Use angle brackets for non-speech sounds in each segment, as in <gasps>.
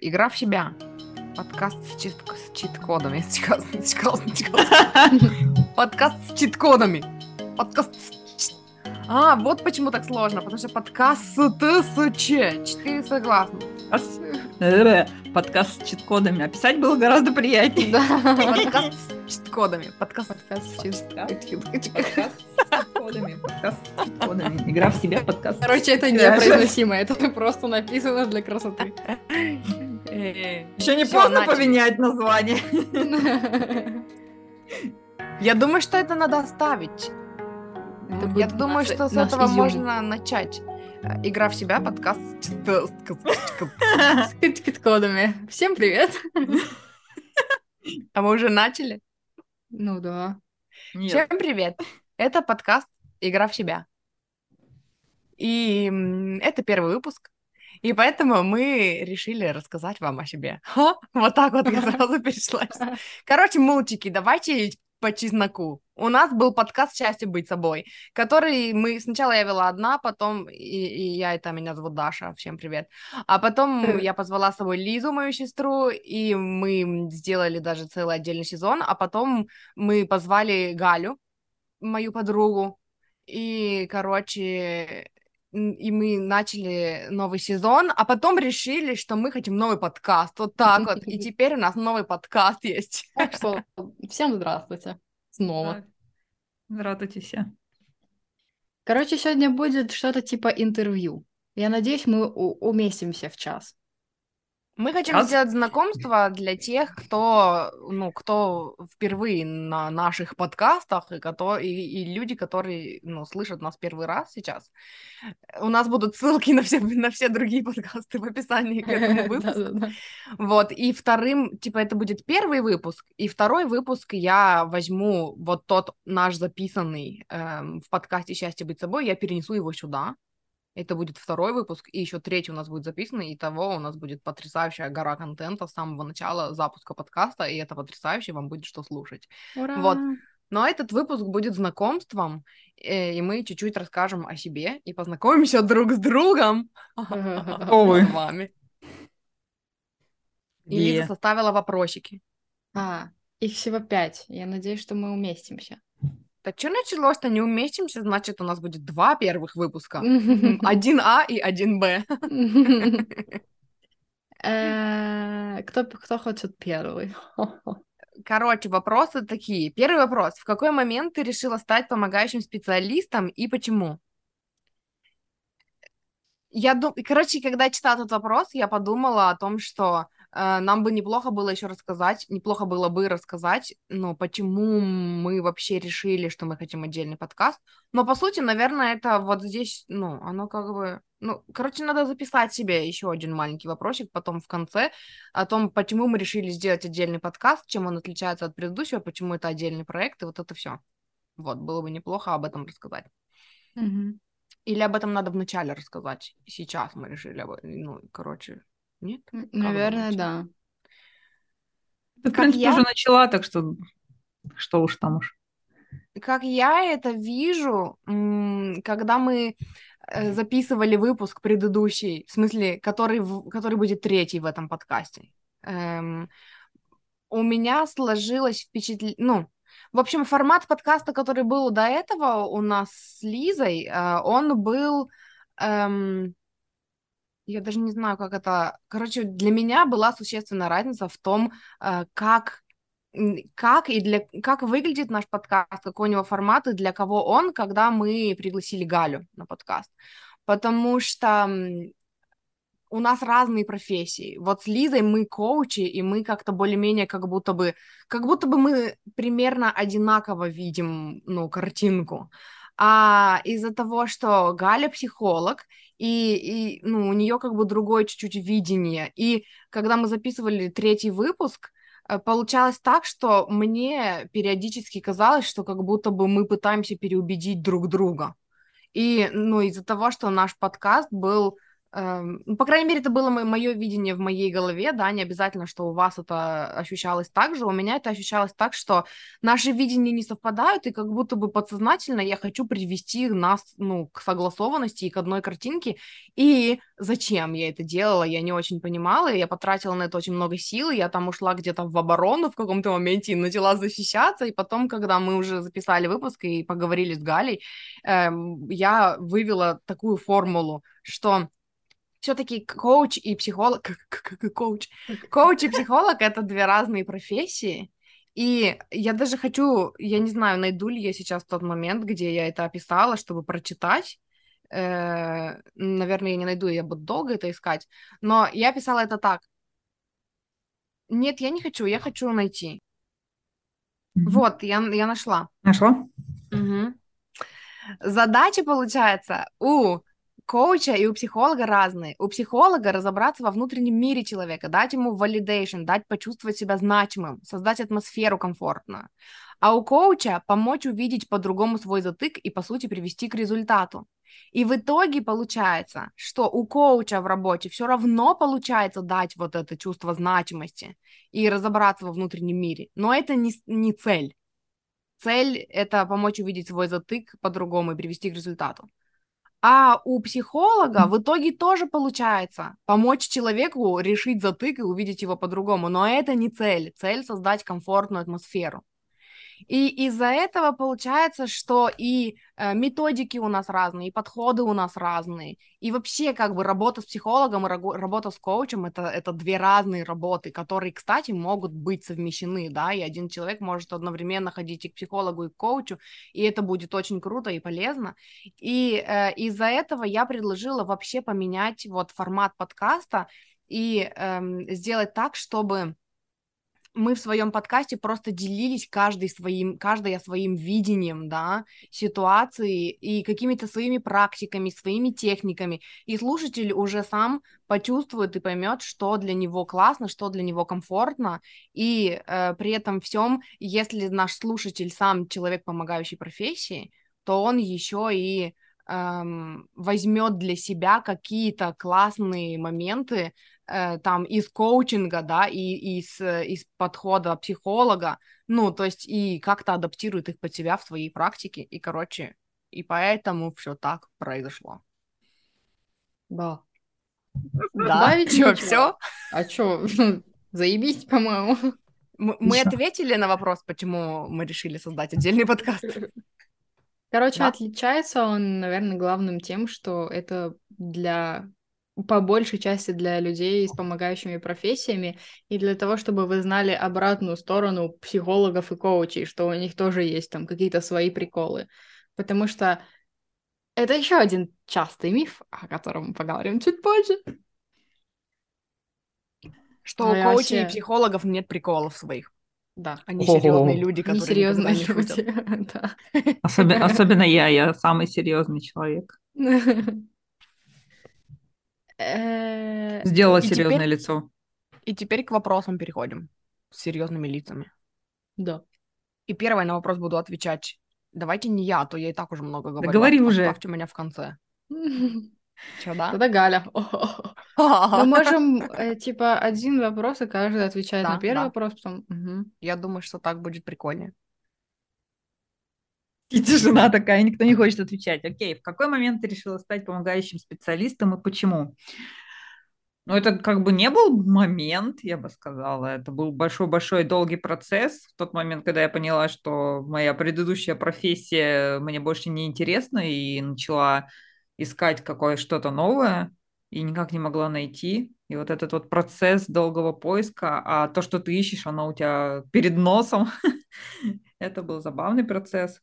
Игра в себя. Подкаст с, чит- с чит-кодами. <laughs> <laughs> Подкаст с чит-кодами. Подкаст с чит- А, вот почему так сложно, потому что подкаст с Т, с Ч. Четыре согласных. Подкаст, с чит-кодами. А писать было гораздо приятнее. Да. <laughs> Подкаст с чит-кодами. Подкаст Подкаст с чит-кодами. Подкаст с чит-кодами. Игра в себя, подкаст. Короче, это непроизносимо, это просто написано для красоты. Еще не Всё, поздно начали. поменять название. <laughs> Я думаю, что это надо оставить. Это Я думаю, наш- что с этого изюм. можно начать. Э, Игра в себя, подкаст с кит-кодами. <laughs> Всем привет. <laughs> А мы уже начали? Ну да. Нет. Всем привет! Это подкаст «Игра в себя». И это первый выпуск. И поэтому мы решили рассказать вам о себе. Ха, вот так вот я <laughs> сразу перешла. Короче, мультики, давайте по чесноку. У нас был подкаст «Счастье быть собой», который мы... Сначала я вела одна, потом... И, и я, это меня зовут Даша, всем привет. А потом я позвала с собой Лизу, мою сестру, и мы сделали даже целый отдельный сезон, а потом мы позвали Галю, мою подругу, и, короче, и мы начали новый сезон, а потом решили, что мы хотим новый подкаст, вот так вот, и <laughs> теперь у нас новый подкаст есть. Так что всем здравствуйте. Снова. Здравствуйте все. Короче, сегодня будет что-то типа интервью. Я надеюсь, мы уместимся в час. Мы хотим Раз. сделать знакомство для тех, кто, ну, кто впервые на наших подкастах, и, кото- и, и люди, которые, ну, слышат нас первый раз сейчас. У нас будут ссылки на все, на все другие подкасты в описании к этому <laughs> выпуску. Вот, и вторым, типа, это будет первый выпуск, и второй выпуск я возьму вот тот наш записанный эм, в подкасте «Счастье быть собой», я перенесу его сюда. Это будет второй выпуск, и еще третий у нас будет записан, и того у нас будет потрясающая гора контента с самого начала запуска подкаста, и это потрясающе, вам будет что слушать. Ура! Вот. Но этот выпуск будет знакомством, э, и мы чуть-чуть расскажем о себе и познакомимся друг с другом. Вы? С вами. И Лиза составила вопросики. А, их всего пять. Я надеюсь, что мы уместимся. Так что началось-то? Не уместимся, значит, у нас будет два первых выпуска. <laughs> Один А и один Б. Э, Кто кто хочет первый? <laughs> Короче, вопросы такие. Первый вопрос. В какой момент ты решила стать помогающим специалистом и почему? Я дум... Короче, когда я читала этот вопрос, я подумала о том, что нам бы неплохо было еще рассказать, неплохо было бы рассказать, ну, почему мы вообще решили, что мы хотим отдельный подкаст. Но, по сути, наверное, это вот здесь, ну, оно как бы... Ну, короче, надо записать себе еще один маленький вопросик потом в конце о том, почему мы решили сделать отдельный подкаст, чем он отличается от предыдущего, почему это отдельный проект, и вот это все. Вот, было бы неплохо об этом рассказать. Мгм. Или об этом надо вначале рассказать. Сейчас мы решили. Ну, короче, нет? Наверное, да. Ты, в Как принципе, я? уже начала, так что что уж там уж. Как я это вижу, когда мы э, записывали выпуск предыдущий, в смысле, который, в- который будет третий в этом подкасте, эм, у меня сложилось впечатление, ну, в общем, формат подкаста, который был до этого у нас с Лизой, э, он был, эм, я даже не знаю, как это, короче, для меня была существенная разница в том, э, как как и для как выглядит наш подкаст, какой у него формат и для кого он, когда мы пригласили Галю на подкаст. Потому что у нас разные профессии. Вот с Лизой мы коучи, и мы как-то более-менее как будто бы, как будто бы мы примерно одинаково видим, ну, картинку. А из-за того, что Галя психолог, и, и ну, у нее как бы другое чуть-чуть видение. И когда мы записывали третий выпуск, э, получалось так, что мне периодически казалось, что как будто бы мы пытаемся переубедить друг друга. И, ну, из-за того, что наш подкаст был ну, по крайней мере, это было мое видение в моей голове, да, не обязательно, что у вас это ощущалось так же, у меня это ощущалось так, что наши видения не совпадают, и как будто бы подсознательно я хочу привести нас, ну, к согласованности и к одной картинке, и зачем я это делала, я не очень понимала, я потратила на это очень много сил, я там ушла где-то в оборону в каком-то моменте и начала защищаться, и потом, когда мы уже записали выпуск и поговорили с Галей, эм, я вывела такую формулу, что все-таки коуч и психолог, <laughs> коуч, коуч и психолог это две разные профессии. И я даже хочу, я не знаю, найду ли я сейчас тот момент, где я это описала, чтобы прочитать. Э, наверное, я не найду, я буду долго это искать. Но я писала это так. Нет, я не хочу, я хочу найти. Mm-hmm. Вот, я, я нашла. Нашла? Угу. Задача, получается, у коуча и у психолога разные. У психолога разобраться во внутреннем мире человека, дать ему validation, дать почувствовать себя значимым, создать атмосферу комфортную. А у коуча помочь увидеть по-другому свой затык и, по сути, привести к результату. И в итоге получается, что у коуча в работе все равно получается дать вот это чувство значимости и разобраться во внутреннем мире. Но это не, не цель. Цель — это помочь увидеть свой затык по-другому и привести к результату. А у психолога в итоге тоже получается помочь человеку решить затык и увидеть его по-другому. Но это не цель. Цель создать комфортную атмосферу. И из-за этого получается, что и э, методики у нас разные, и подходы у нас разные. И вообще, как бы, работа с психологом и работа с коучем это, это две разные работы, которые, кстати, могут быть совмещены, да, и один человек может одновременно ходить и к психологу, и к коучу, и это будет очень круто и полезно. И э, из-за этого я предложила вообще поменять вот формат подкаста и э, сделать так, чтобы мы в своем подкасте просто делились каждый своим, каждая своим видением, да, ситуации и какими-то своими практиками, своими техниками. И слушатель уже сам почувствует и поймет, что для него классно, что для него комфортно. И э, при этом всем, если наш слушатель сам человек, помогающий профессии, то он еще и эм, возьмет для себя какие-то классные моменты, там из коучинга, да, и из, э, из подхода психолога, ну, то есть и как-то адаптирует их под себя в своей практике, и, короче, и поэтому все так произошло. Да. <laughs> Да, что, все? А что, <laughs> заебись, по-моему. Мы, мы ответили на вопрос, почему мы решили создать отдельный подкаст. Короче, да. отличается он, наверное, главным тем, что это для по большей части для людей с помогающими профессиями и для того, чтобы вы знали обратную сторону психологов и коучей, что у них тоже есть там какие-то свои приколы. Потому что это еще один частый миф, о котором мы поговорим чуть позже. Что Но у коучей вообще... и психологов нет приколов своих. Да. Они серьезные люди, которые серьезные не люди. <laughs> да. Особенно, особенно я, я самый серьезный человек. <laughs> Э, Сделала серьезное лицо. И теперь к вопросам переходим с серьезными лицами. Да. И первое на вопрос буду отвечать. Давайте не я, а то я и так уже много говорю. Да говори уже. Оставьте меня в конце. <laughs> Че, да? Тогда Галя. <laughs> Мы можем, э, типа, один вопрос, и каждый отвечает на первый вопрос, потом... Я думаю, что так будет прикольнее. <laughs> И тишина такая, никто не хочет отвечать. Окей, в какой момент ты решила стать помогающим специалистом и почему? Ну, это как бы не был момент, я бы сказала. Это был большой-большой долгий процесс. В тот момент, когда я поняла, что моя предыдущая профессия мне больше не интересна, и начала искать какое что-то новое, и никак не могла найти. И вот этот вот процесс долгого поиска, а то, что ты ищешь, оно у тебя перед носом. <laughs> Это был забавный процесс.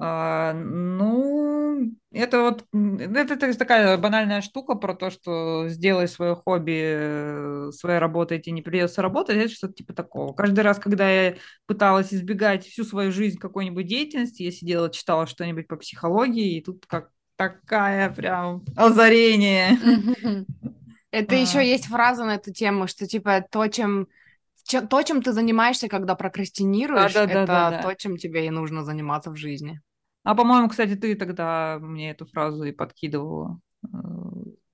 А, ну, это вот это, это такая банальная штука про то, что сделай свое хобби э, своей работой, тебе не придется работать, это что-то типа такого. Каждый раз, когда я пыталась избегать всю свою жизнь какой-нибудь деятельности, я сидела, читала что-нибудь по психологии, и тут как такая прям озарение. Это еще а. есть фраза на эту тему, что типа то, чем чем, то, чем ты занимаешься, когда прокрастинируешь, да, да, это да, да, то, чем тебе и нужно заниматься в жизни. А, по-моему, кстати, ты тогда мне эту фразу и подкидывала. Э,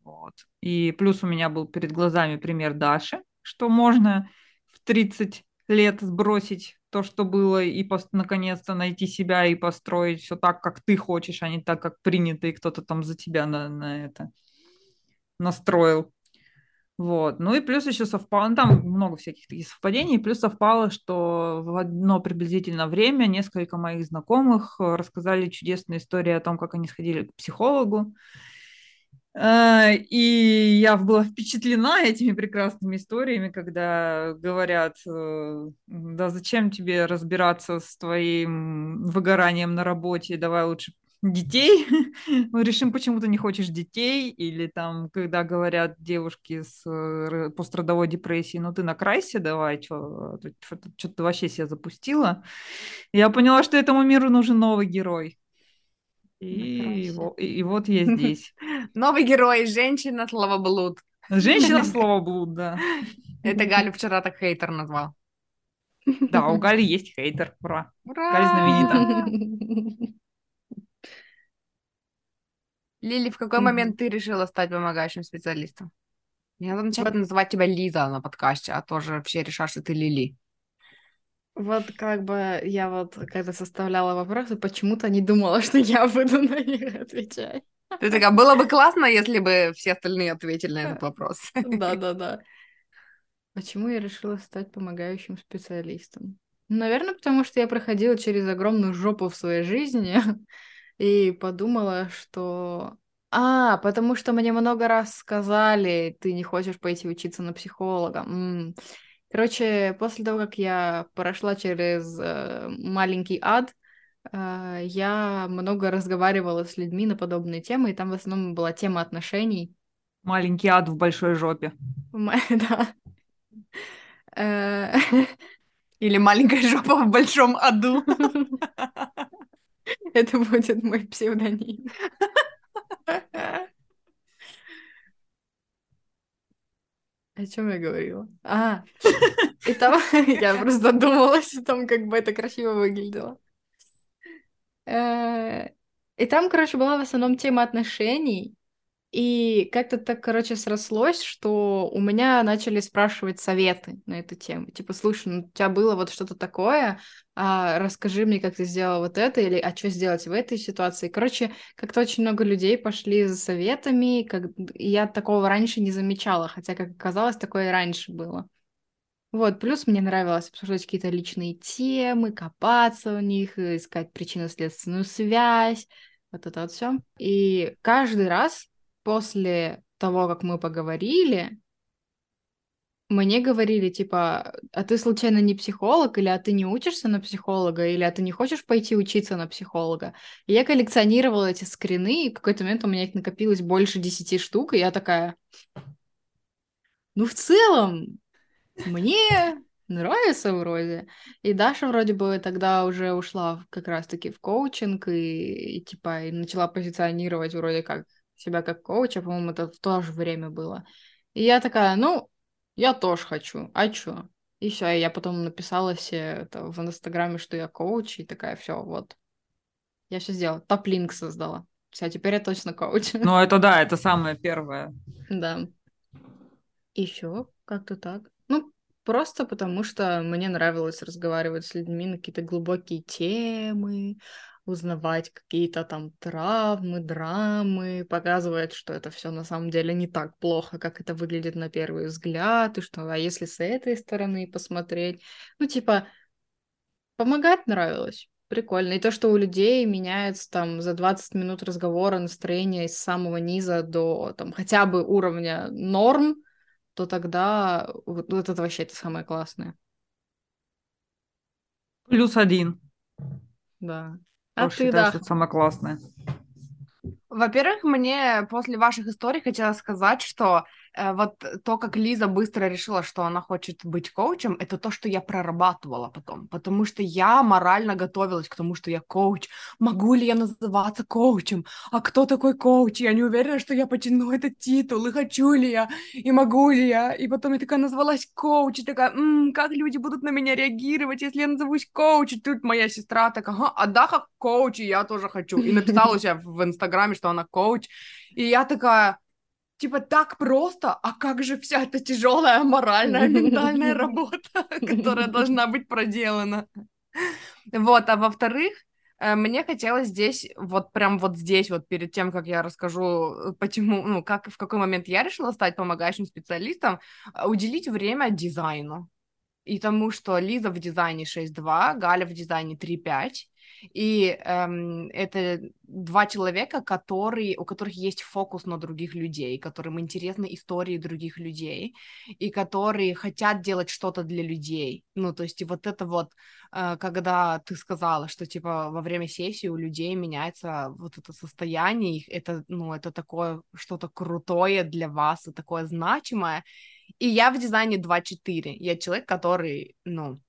вот. И плюс у меня был перед глазами пример Даши, что можно в 30 лет сбросить то, что было, и наконец-то найти себя и построить все так, как ты хочешь, а не так, как принято, и кто-то там за тебя на, на это настроил. Вот. Ну и плюс еще совпало, ну, там много всяких таких совпадений, плюс совпало, что в одно приблизительно время несколько моих знакомых э, рассказали чудесные истории о том, как они сходили к психологу, Э, и я была впечатлена этими прекрасными историями, когда говорят, э, да зачем тебе разбираться с твоим выгоранием на работе, давай лучше детей, <laughs> мы решим, почему ты не хочешь детей, или там, когда говорят девушки с э, пострадовой депрессией, ну ты накрайся давай, что ты вообще себя запустила. Я поняла, что этому миру нужен новый герой. И, и, и вот я <laughs> здесь. Новый герой, женщина словоблуд. Женщина <laughs> словоблуд, да. Это Галю вчера так хейтер назвал. Да, у Гали есть хейтер. Ура. Ура! Галя знаменита. Лили, в какой момент ты решила стать помогающим специалистом? Я надо начать называть тебя Лиза на подкасте, а тоже вообще решаешь, что ты Лили. Вот как бы я вот когда составляла вопросы, почему-то не думала, что я буду на них отвечать. Ты такая, было бы классно, если бы все остальные ответили на этот вопрос. Да-да-да. <laughs> Почему я решила стать помогающим специалистом? Наверное, потому что я проходила через огромную жопу в своей жизни и подумала, что... А, потому что мне много раз сказали, ты не хочешь пойти учиться на психолога. М-м. Короче, после того, как я прошла через э, маленький ад, э, я много разговаривала с людьми на подобные темы, и там в основном была тема отношений. Маленький ад в большой жопе. <laughs> Да. Э, <laughs> Или маленькая жопа в большом аду. <laughs> <laughs> Это будет мой псевдоним. О чем я говорила? А, <laughs> и там <laughs> я просто думалась о том, как бы это красиво выглядело. Э, и там, короче, была в основном тема отношений, и как-то так, короче, срослось, что у меня начали спрашивать советы на эту тему. Типа, слушай, ну у тебя было вот что-то такое, а, расскажи мне, как ты сделала вот это, или а что сделать в этой ситуации. Короче, как-то очень много людей пошли за советами, как... я такого раньше не замечала, хотя, как оказалось, такое и раньше было. Вот, плюс мне нравилось обсуждать какие-то личные темы, копаться в них, искать причинно-следственную связь, вот это вот все. И каждый раз после того, как мы поговорили, мне говорили, типа, а ты случайно не психолог, или а ты не учишься на психолога, или а ты не хочешь пойти учиться на психолога? И я коллекционировала эти скрины, и в какой-то момент у меня их накопилось больше десяти штук, и я такая, ну, в целом, мне нравится вроде. И Даша вроде бы тогда уже ушла как раз-таки в коучинг, и, и типа, и начала позиционировать вроде как себя как коуча, по-моему, это в то же время было. И я такая, ну, я тоже хочу, а чё? И все, я потом написала все это в Инстаграме, что я коуч, и такая, все, вот. Я все сделала, топ-линк создала. Все, теперь я точно коуч. Ну, это да, это <laughs> самое первое. Да. И все, как-то так. Ну, просто потому что мне нравилось разговаривать с людьми на какие-то глубокие темы, узнавать какие-то там травмы, драмы, показывает, что это все на самом деле не так плохо, как это выглядит на первый взгляд, и что, а если с этой стороны посмотреть, ну, типа, помогать нравилось. Прикольно. И то, что у людей меняется там за 20 минут разговора настроение с самого низа до там хотя бы уровня норм, то тогда вот, вот это вообще это самое классное. Плюс один. Да. А ты, считаю, да. что это самое классное. Во-первых, мне после ваших историй хотелось сказать, что вот то, как Лиза быстро решила, что она хочет быть коучем, это то, что я прорабатывала потом, потому что я морально готовилась к тому, что я коуч. Могу ли я называться коучем? А кто такой коуч? Я не уверена, что я потяну этот титул, и хочу ли я, и могу ли я. И потом я такая назвалась коуч, и такая, м-м, как люди будут на меня реагировать, если я назовусь коуч? И тут моя сестра такая, а да, как коуч, и я тоже хочу. И написала у себя в Инстаграме, что она коуч. И я такая, типа так просто, а как же вся эта тяжелая моральная, <laughs> ментальная работа, <laughs> которая должна быть проделана. Вот, а во-вторых, э, мне хотелось здесь, вот прям вот здесь, вот перед тем, как я расскажу, э, почему, ну, как, в какой момент я решила стать помогающим специалистом, э, уделить время дизайну. И тому, что Лиза в дизайне 6.2, Галя в дизайне 3.5, и эм, это два человека, которые, у которых есть фокус на других людей, которым интересны истории других людей, и которые хотят делать что-то для людей. Ну, то есть вот это вот, э, когда ты сказала, что типа во время сессии у людей меняется вот это состояние, их, это, ну, это такое что-то крутое для вас и такое значимое. И я в дизайне 2.4. Я человек, который, ну,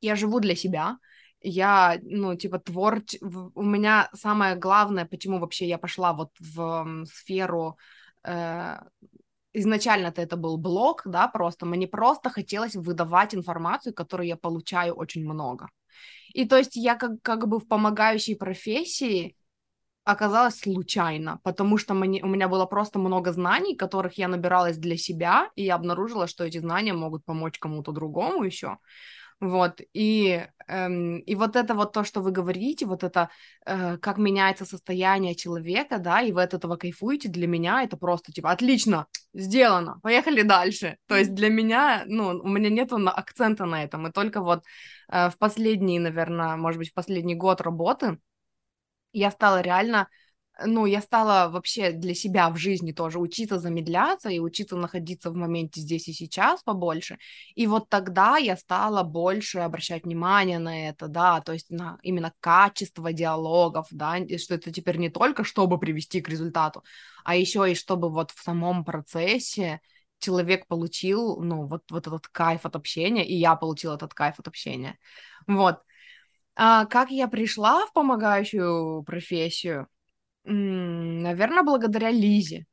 я живу для себя, я, ну, типа, творч... У меня самое главное, почему вообще я пошла вот в сферу... Э... Изначально-то это был блог, да, просто. Мне просто хотелось выдавать информацию, которую я получаю очень много. И то есть я как, как бы в помогающей профессии оказалась случайно, потому что мне, у меня было просто много знаний, которых я набиралась для себя, и я обнаружила, что эти знания могут помочь кому-то другому еще. Вот, и, эм, и вот это вот то, что вы говорите, вот это, э, как меняется состояние человека, да, и вы от этого кайфуете, для меня это просто, типа, отлично, сделано, поехали дальше. То есть для меня, ну, у меня нету акцента на этом, и только вот э, в последний, наверное, может быть, в последний год работы я стала реально ну, я стала вообще для себя в жизни тоже учиться замедляться и учиться находиться в моменте здесь и сейчас побольше. И вот тогда я стала больше обращать внимание на это, да, то есть на именно качество диалогов, да, и что это теперь не только чтобы привести к результату, а еще и чтобы вот в самом процессе человек получил, ну, вот, вот этот кайф от общения, и я получила этот кайф от общения. Вот. А как я пришла в помогающую профессию? Наверное, благодаря Лизе.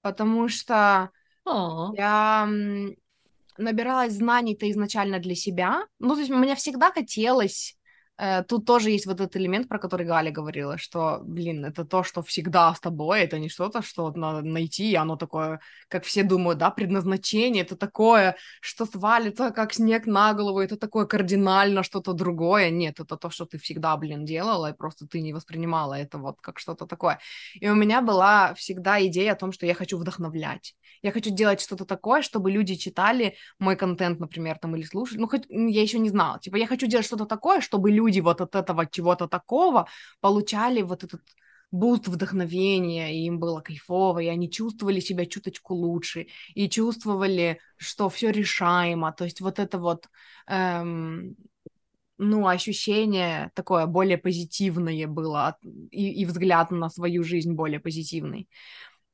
Потому что О. я набиралась знаний-то изначально для себя. Ну, то есть мне всегда хотелось тут тоже есть вот этот элемент, про который Галя говорила, что, блин, это то, что всегда с тобой, это не что-то, что надо найти, и оно такое, как все думают, да, предназначение, это такое, что свалится, как снег на голову, это такое кардинально что-то другое. Нет, это то, что ты всегда, блин, делала, и просто ты не воспринимала это вот как что-то такое. И у меня была всегда идея о том, что я хочу вдохновлять. Я хочу делать что-то такое, чтобы люди читали мой контент, например, там, или слушали. Ну, хоть я еще не знала. Типа, я хочу делать что-то такое, чтобы люди вот от этого чего-то такого получали вот этот boost вдохновения, и им было кайфово, и они чувствовали себя чуточку лучше, и чувствовали, что все решаемо. То есть вот это вот эм, ну, ощущение такое более позитивное было, и, и взгляд на свою жизнь более позитивный.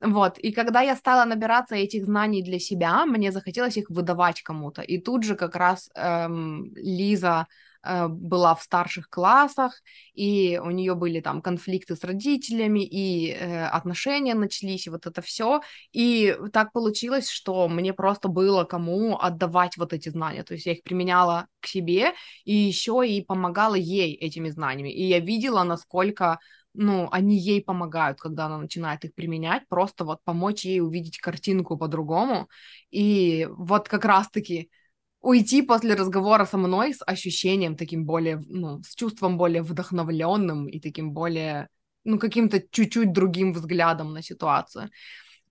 Вот, и когда я стала набираться этих знаний для себя, мне захотелось их выдавать кому-то. И тут же как раз эм, Лиза была в старших классах, и у нее были там конфликты с родителями, и э, отношения начались, и вот это все. И так получилось, что мне просто было кому отдавать вот эти знания. То есть я их применяла к себе, и еще и помогала ей этими знаниями. И я видела, насколько ну, они ей помогают, когда она начинает их применять, просто вот помочь ей увидеть картинку по-другому, и вот как раз-таки уйти после разговора со мной с ощущением таким более, ну, с чувством более вдохновленным и таким более, ну, каким-то чуть-чуть другим взглядом на ситуацию.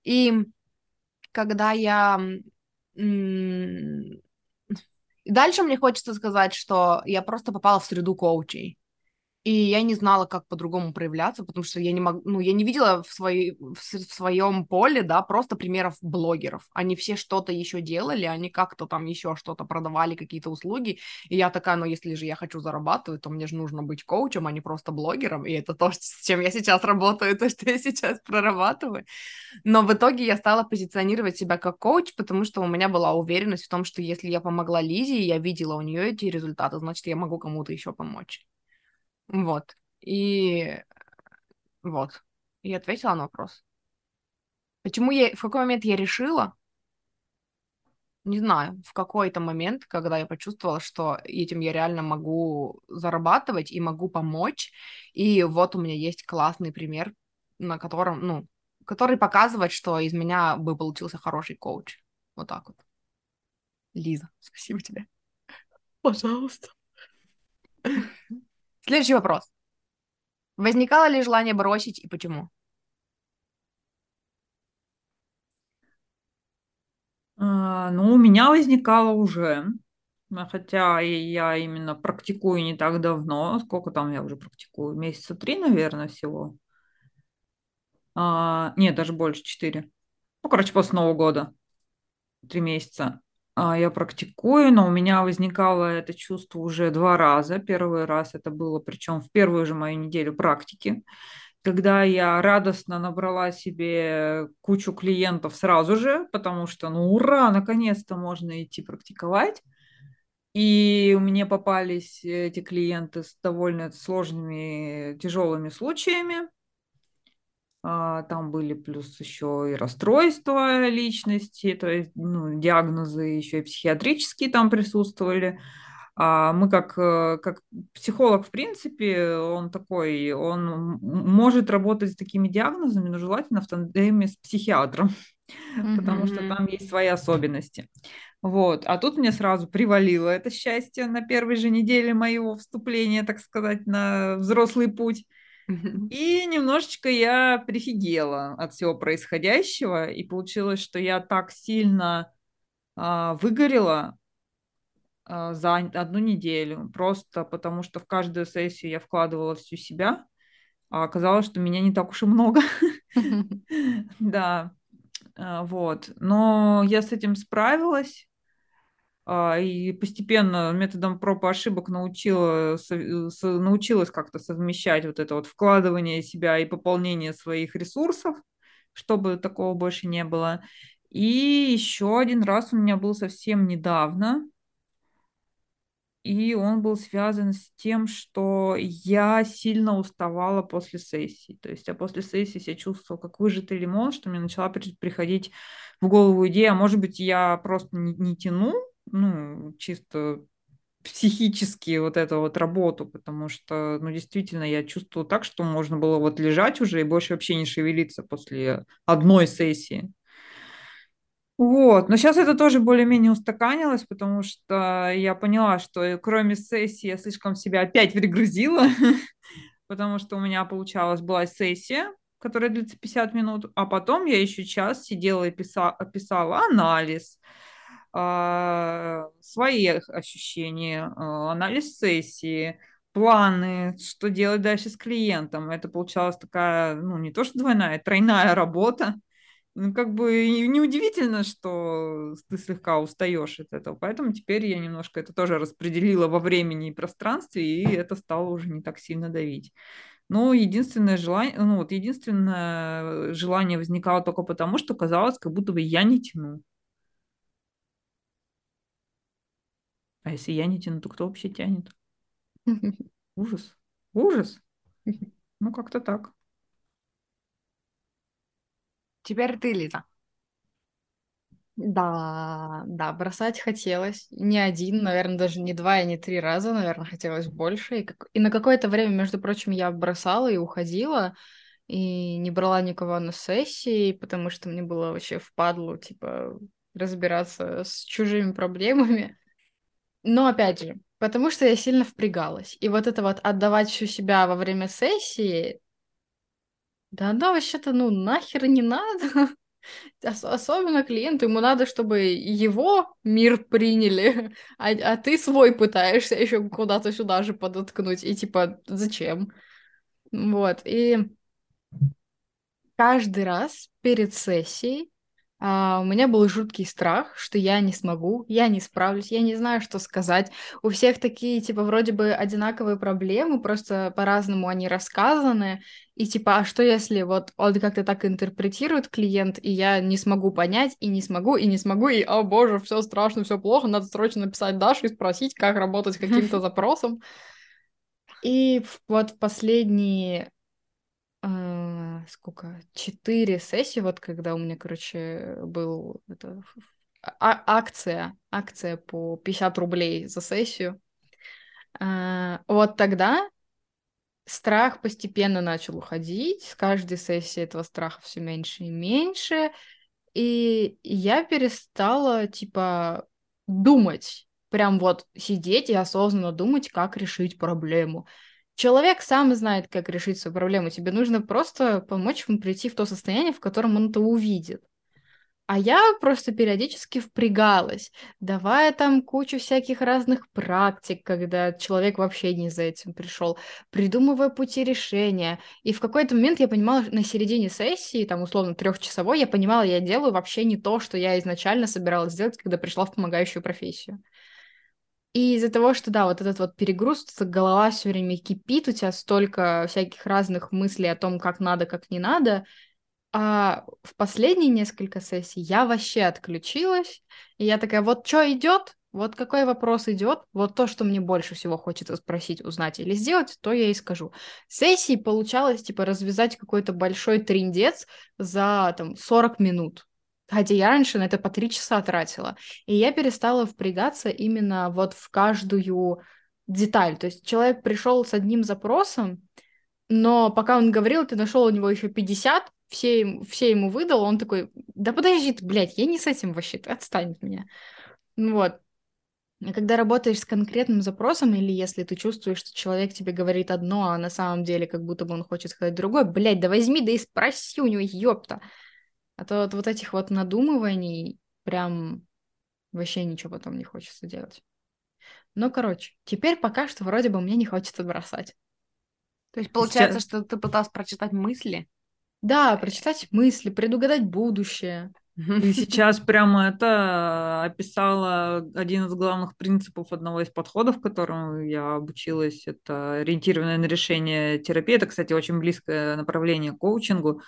И когда я... <laughs> Дальше мне хочется сказать, что я просто попала в среду коучей и я не знала, как по-другому проявляться, потому что я не мог, ну, я не видела в, своей, в, в своем поле, да, просто примеров блогеров. Они все что-то еще делали, они как-то там еще что-то продавали, какие-то услуги, и я такая, ну, если же я хочу зарабатывать, то мне же нужно быть коучем, а не просто блогером, и это то, с чем я сейчас работаю, то, что я сейчас прорабатываю. Но в итоге я стала позиционировать себя как коуч, потому что у меня была уверенность в том, что если я помогла Лизе, и я видела у нее эти результаты, значит, я могу кому-то еще помочь. Вот. И вот. И ответила на вопрос. Почему я... В какой момент я решила? Не знаю. В какой-то момент, когда я почувствовала, что этим я реально могу зарабатывать и могу помочь. И вот у меня есть классный пример, на котором, ну, который показывает, что из меня бы получился хороший коуч. Вот так вот. Лиза, спасибо тебе. Пожалуйста. Следующий вопрос. Возникало ли желание бросить и почему? А, ну, у меня возникало уже, хотя я именно практикую не так давно. Сколько там я уже практикую? Месяца три, наверное, всего. А, нет, даже больше, четыре. Ну, короче, после Нового года. Три месяца. А, я практикую, но у меня возникало это чувство уже два раза. Первый раз это было, причем в первую же мою неделю практики когда я радостно набрала себе кучу клиентов сразу же, потому что, ну, ура, наконец-то можно идти практиковать. И мне попались эти клиенты с довольно сложными, тяжелыми случаями. А, там были плюс еще и расстройства личности, то есть ну, диагнозы еще и психиатрические там присутствовали. А мы как, э, как психолог, в принципе, он такой, он может работать с такими диагнозами, но желательно в тандеме с психиатром, mm-hmm. <laughs> потому что там есть свои особенности. Вот. А тут мне сразу привалило это счастье на первой же неделе моего вступления, так сказать, на взрослый путь. И немножечко я прифигела от всего происходящего, и получилось, что я так сильно а, выгорела а, за одну неделю, просто потому что в каждую сессию я вкладывала всю себя, а оказалось, что меня не так уж и много. <laughs> <laughs> Да, а, вот. Но я с этим справилась, и постепенно методом проб и ошибок научила, научилась как-то совмещать вот это вот вкладывание себя и пополнение своих ресурсов, чтобы такого больше не было. И еще один раз у меня был совсем недавно, и он был связан с тем, что я сильно уставала после сессии. То есть я после сессии себя чувствовала как выжатый лимон, что мне начала приходить в голову идея, а может быть, я просто не, не тяну, ну, чисто психически вот эту вот работу, потому что, ну, действительно, я чувствовала так, что можно было вот лежать уже и больше вообще не шевелиться после одной сессии. Вот, но сейчас это тоже более-менее устаканилось, потому что я поняла, что кроме сессии я слишком себя опять перегрузила, <laughs> потому что у меня получалась была сессия, которая длится 50 минут, а потом я еще час сидела и писала, писала анализ, свои ощущения, э, анализ сессии, планы, что делать дальше с клиентом. Это получалась такая, ну, не то что двойная, тройная работа. Ну, как бы неудивительно, что ты слегка устаешь от этого. Поэтому теперь я немножко это тоже распределила во времени и пространстве, и это стало уже не так сильно давить. Но единственное желание, ну вот единственное желание возникало только потому, что казалось, как будто бы я не тяну. А если я не тяну, то кто вообще тянет? <laughs> Ужас. Ужас. <laughs> Ну, как-то так. Теперь ты, Лиза. Да, да, бросать хотелось. Не один, наверное, даже не два и не три раза, наверное, хотелось больше. И, как... и на какое-то время, между прочим, я бросала и уходила, и не брала никого на сессии, потому что мне было вообще впадло, типа, разбираться с чужими проблемами. Но, опять же, потому что я сильно впрягалась. И вот это вот отдавать всю себя во время сессии, да да, вообще-то, ну, нахер не надо. <laughs> Ос- особенно клиенту, ему надо, чтобы его мир приняли, <laughs> а, а ты свой пытаешься еще куда-то сюда же подоткнуть. И типа, зачем? Вот, и каждый раз перед сессией а, у меня был жуткий страх, что я не смогу, я не справлюсь, я не знаю, что сказать. У всех такие, типа, вроде бы одинаковые проблемы, просто по-разному они рассказаны. И типа, а что если вот он как-то так интерпретирует клиент, и я не смогу понять, и не смогу, и не смогу, и, о боже, все страшно, все плохо, надо срочно написать Даше и спросить, как работать с каким-то <laughs> запросом. И вот в последние а, сколько, четыре сессии, вот когда у меня, короче, был это, а акция, акция по 50 рублей за сессию. А, вот тогда страх постепенно начал уходить, с каждой сессии этого страха все меньше и меньше, и я перестала, типа, думать, прям вот сидеть и осознанно думать, как решить проблему. Человек сам знает, как решить свою проблему. Тебе нужно просто помочь ему прийти в то состояние, в котором он это увидит. А я просто периодически впрягалась, давая там кучу всяких разных практик, когда человек вообще не за этим пришел, придумывая пути решения. И в какой-то момент я понимала, на середине сессии, там условно трехчасовой, я понимала, я делаю вообще не то, что я изначально собиралась сделать, когда пришла в помогающую профессию. И из-за того, что, да, вот этот вот перегруз, голова все время кипит, у тебя столько всяких разных мыслей о том, как надо, как не надо, а в последние несколько сессий я вообще отключилась, и я такая, вот что идет, вот какой вопрос идет, вот то, что мне больше всего хочется спросить, узнать или сделать, то я и скажу. Сессии получалось, типа, развязать какой-то большой триндец за, там, 40 минут. Хотя я раньше на это по три часа тратила. И я перестала впрягаться именно вот в каждую деталь. То есть человек пришел с одним запросом, но пока он говорил, ты нашел у него еще 50, все, все ему выдал, он такой, да подожди блядь, я не с этим вообще, ты отстань от меня. Ну вот. А когда работаешь с конкретным запросом, или если ты чувствуешь, что человек тебе говорит одно, а на самом деле как будто бы он хочет сказать другое, блядь, да возьми, да и спроси у него, ёпта. А то вот, вот этих вот надумываний прям вообще ничего потом не хочется делать. Ну, короче, теперь пока что вроде бы мне не хочется бросать. То есть получается, Сейчас... что ты пыталась прочитать мысли? Да, прочитать мысли, предугадать будущее. Ты сейчас <laughs> прямо это описала один из главных принципов одного из подходов, которому я обучилась. Это ориентированное на решение терапии. Это, кстати, очень близкое направление коучингу.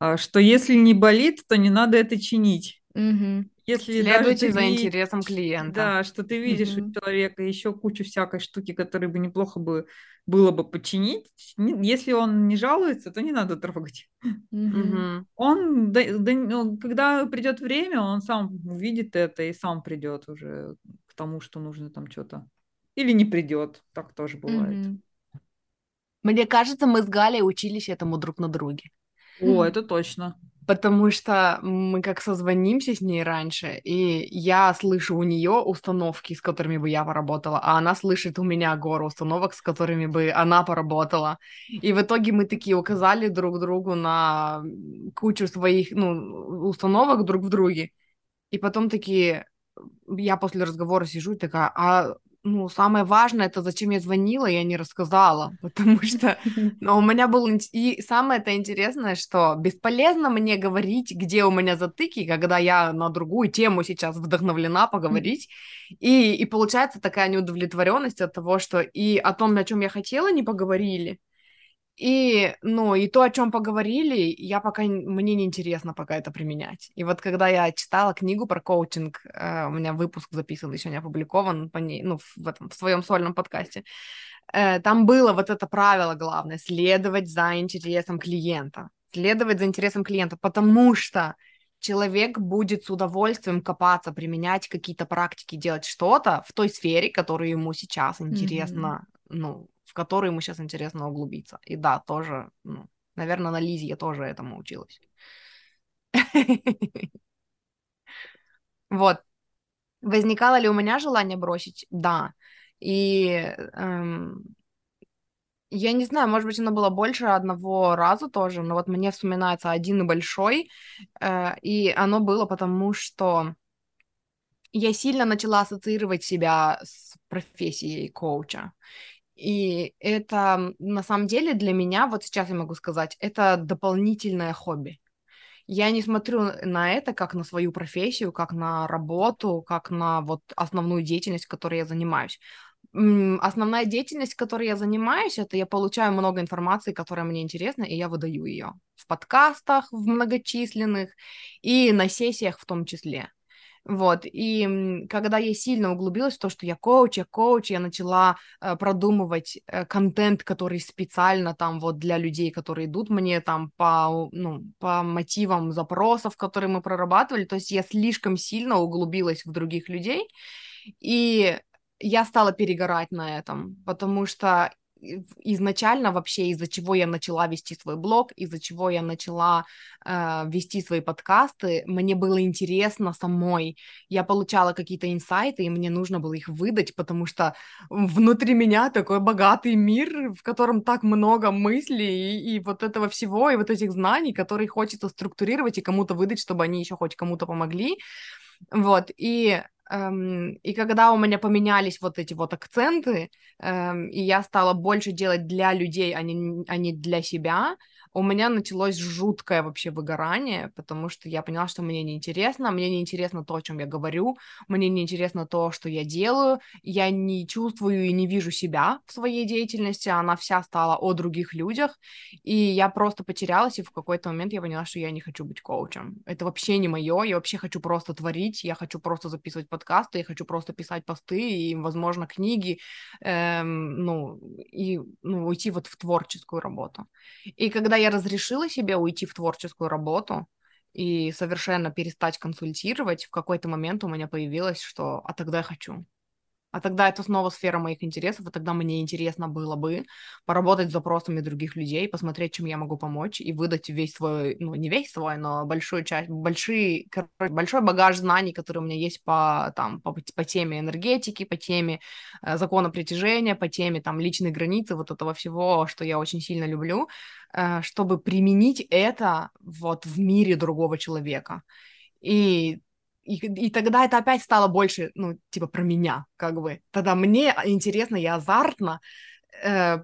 А, что если не болит, то не надо это чинить. Угу. Если Следуйте за вид... интересом клиента. Да, что ты видишь угу. у человека еще кучу всякой штуки, которые бы неплохо бы было бы починить. Если он не жалуется, то не надо трогать. Угу. <laughs> Он, да, да, ну, когда придет время, он сам увидит это и сам придет уже к тому, что нужно там что-то. Или не придет, так тоже бывает. Угу. Мне кажется, мы с Галей учились этому друг на друге. О, это точно. Потому что мы как созвонимся с ней раньше, и я слышу у нее установки, с которыми бы я поработала, а она слышит у меня гору установок, с которыми бы она поработала. И в итоге мы такие указали друг другу на кучу своих ну, установок друг в друге. И потом такие, я после разговора сижу и такая, а ну, самое важное, это зачем я звонила, я не рассказала, <laughs> потому что, но у меня был, и самое это интересное, что бесполезно мне говорить, где у меня затыки, когда я на другую тему сейчас вдохновлена поговорить, и, и получается такая неудовлетворенность от того, что и о том, о чем я хотела, не поговорили, и, ну, и то, о чем поговорили, я пока, мне не интересно пока это применять. И вот когда я читала книгу про коучинг, э, у меня выпуск записан, еще не опубликован по ней, ну, в, этом, в своем сольном подкасте, э, там было вот это правило главное, следовать за интересом клиента. Следовать за интересом клиента, потому что человек будет с удовольствием копаться, применять какие-то практики, делать что-то в той сфере, которая ему сейчас интересно, mm-hmm. ну, в который ему сейчас интересно углубиться. И да, тоже, ну, наверное, на Лизе я тоже этому училась. Вот. Возникало ли у меня желание бросить? Да. И эм, я не знаю, может быть, оно было больше одного раза тоже, но вот мне вспоминается один большой, э, и оно было потому, что я сильно начала ассоциировать себя с профессией коуча. И это на самом деле для меня, вот сейчас я могу сказать, это дополнительное хобби. Я не смотрю на это как на свою профессию, как на работу, как на вот основную деятельность, которой я занимаюсь. Основная деятельность, которой я занимаюсь, это я получаю много информации, которая мне интересна, и я выдаю ее в подкастах, в многочисленных и на сессиях в том числе. Вот, и когда я сильно углубилась в то, что я коуч, я коуч, я начала э, продумывать э, контент, который специально там вот для людей, которые идут мне там по, ну, по мотивам запросов, которые мы прорабатывали, то есть я слишком сильно углубилась в других людей, и я стала перегорать на этом, потому что изначально вообще из-за чего я начала вести свой блог, из-за чего я начала э, вести свои подкасты, мне было интересно самой. Я получала какие-то инсайты, и мне нужно было их выдать, потому что внутри меня такой богатый мир, в котором так много мыслей и, и вот этого всего, и вот этих знаний, которые хочется структурировать и кому-то выдать, чтобы они еще хоть кому-то помогли. Вот, и Эм, и когда у меня поменялись вот эти вот акценты, эм, и я стала больше делать для людей, а не, а не для себя, у меня началось жуткое вообще выгорание, потому что я поняла, что мне неинтересно, мне неинтересно то, о чем я говорю, мне неинтересно то, что я делаю, я не чувствую и не вижу себя в своей деятельности, она вся стала о других людях, и я просто потерялась, и в какой-то момент я поняла, что я не хочу быть коучем. Это вообще не мое, я вообще хочу просто творить, я хочу просто записывать подкасты, я хочу просто писать посты и, возможно, книги, эм, ну, и ну, уйти вот в творческую работу. И когда я разрешила себе уйти в творческую работу и совершенно перестать консультировать, в какой-то момент у меня появилось, что «а тогда я хочу». А тогда это снова сфера моих интересов, и тогда мне интересно было бы поработать с запросами других людей, посмотреть, чем я могу помочь, и выдать весь свой, ну, не весь свой, но большую часть, большие, короче, большой багаж знаний, который у меня есть по, там, по, по теме энергетики, по теме э, закона притяжения, по теме, там, личной границы, вот этого всего, что я очень сильно люблю, э, чтобы применить это вот в мире другого человека. И и, и тогда это опять стало больше, ну, типа, про меня, как бы. Тогда мне интересно и азартно э,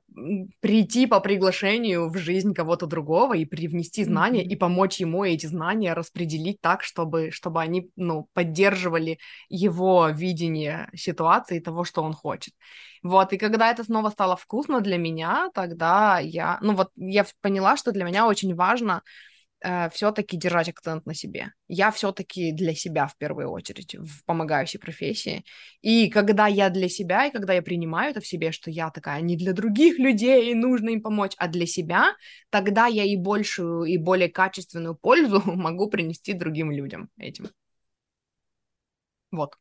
прийти по приглашению в жизнь кого-то другого и привнести знания mm-hmm. и помочь ему эти знания распределить так, чтобы, чтобы они, ну, поддерживали его видение ситуации и того, что он хочет. Вот, и когда это снова стало вкусно для меня, тогда я, ну, вот, я поняла, что для меня очень важно э, все-таки держать акцент на себе. Я все-таки для себя в первую очередь в помогающей профессии. И когда я для себя, и когда я принимаю это в себе, что я такая не для других <laughs> людей, и нужно им помочь, а для себя, тогда я и большую, и более качественную пользу <laughs> могу принести другим людям этим. Вот.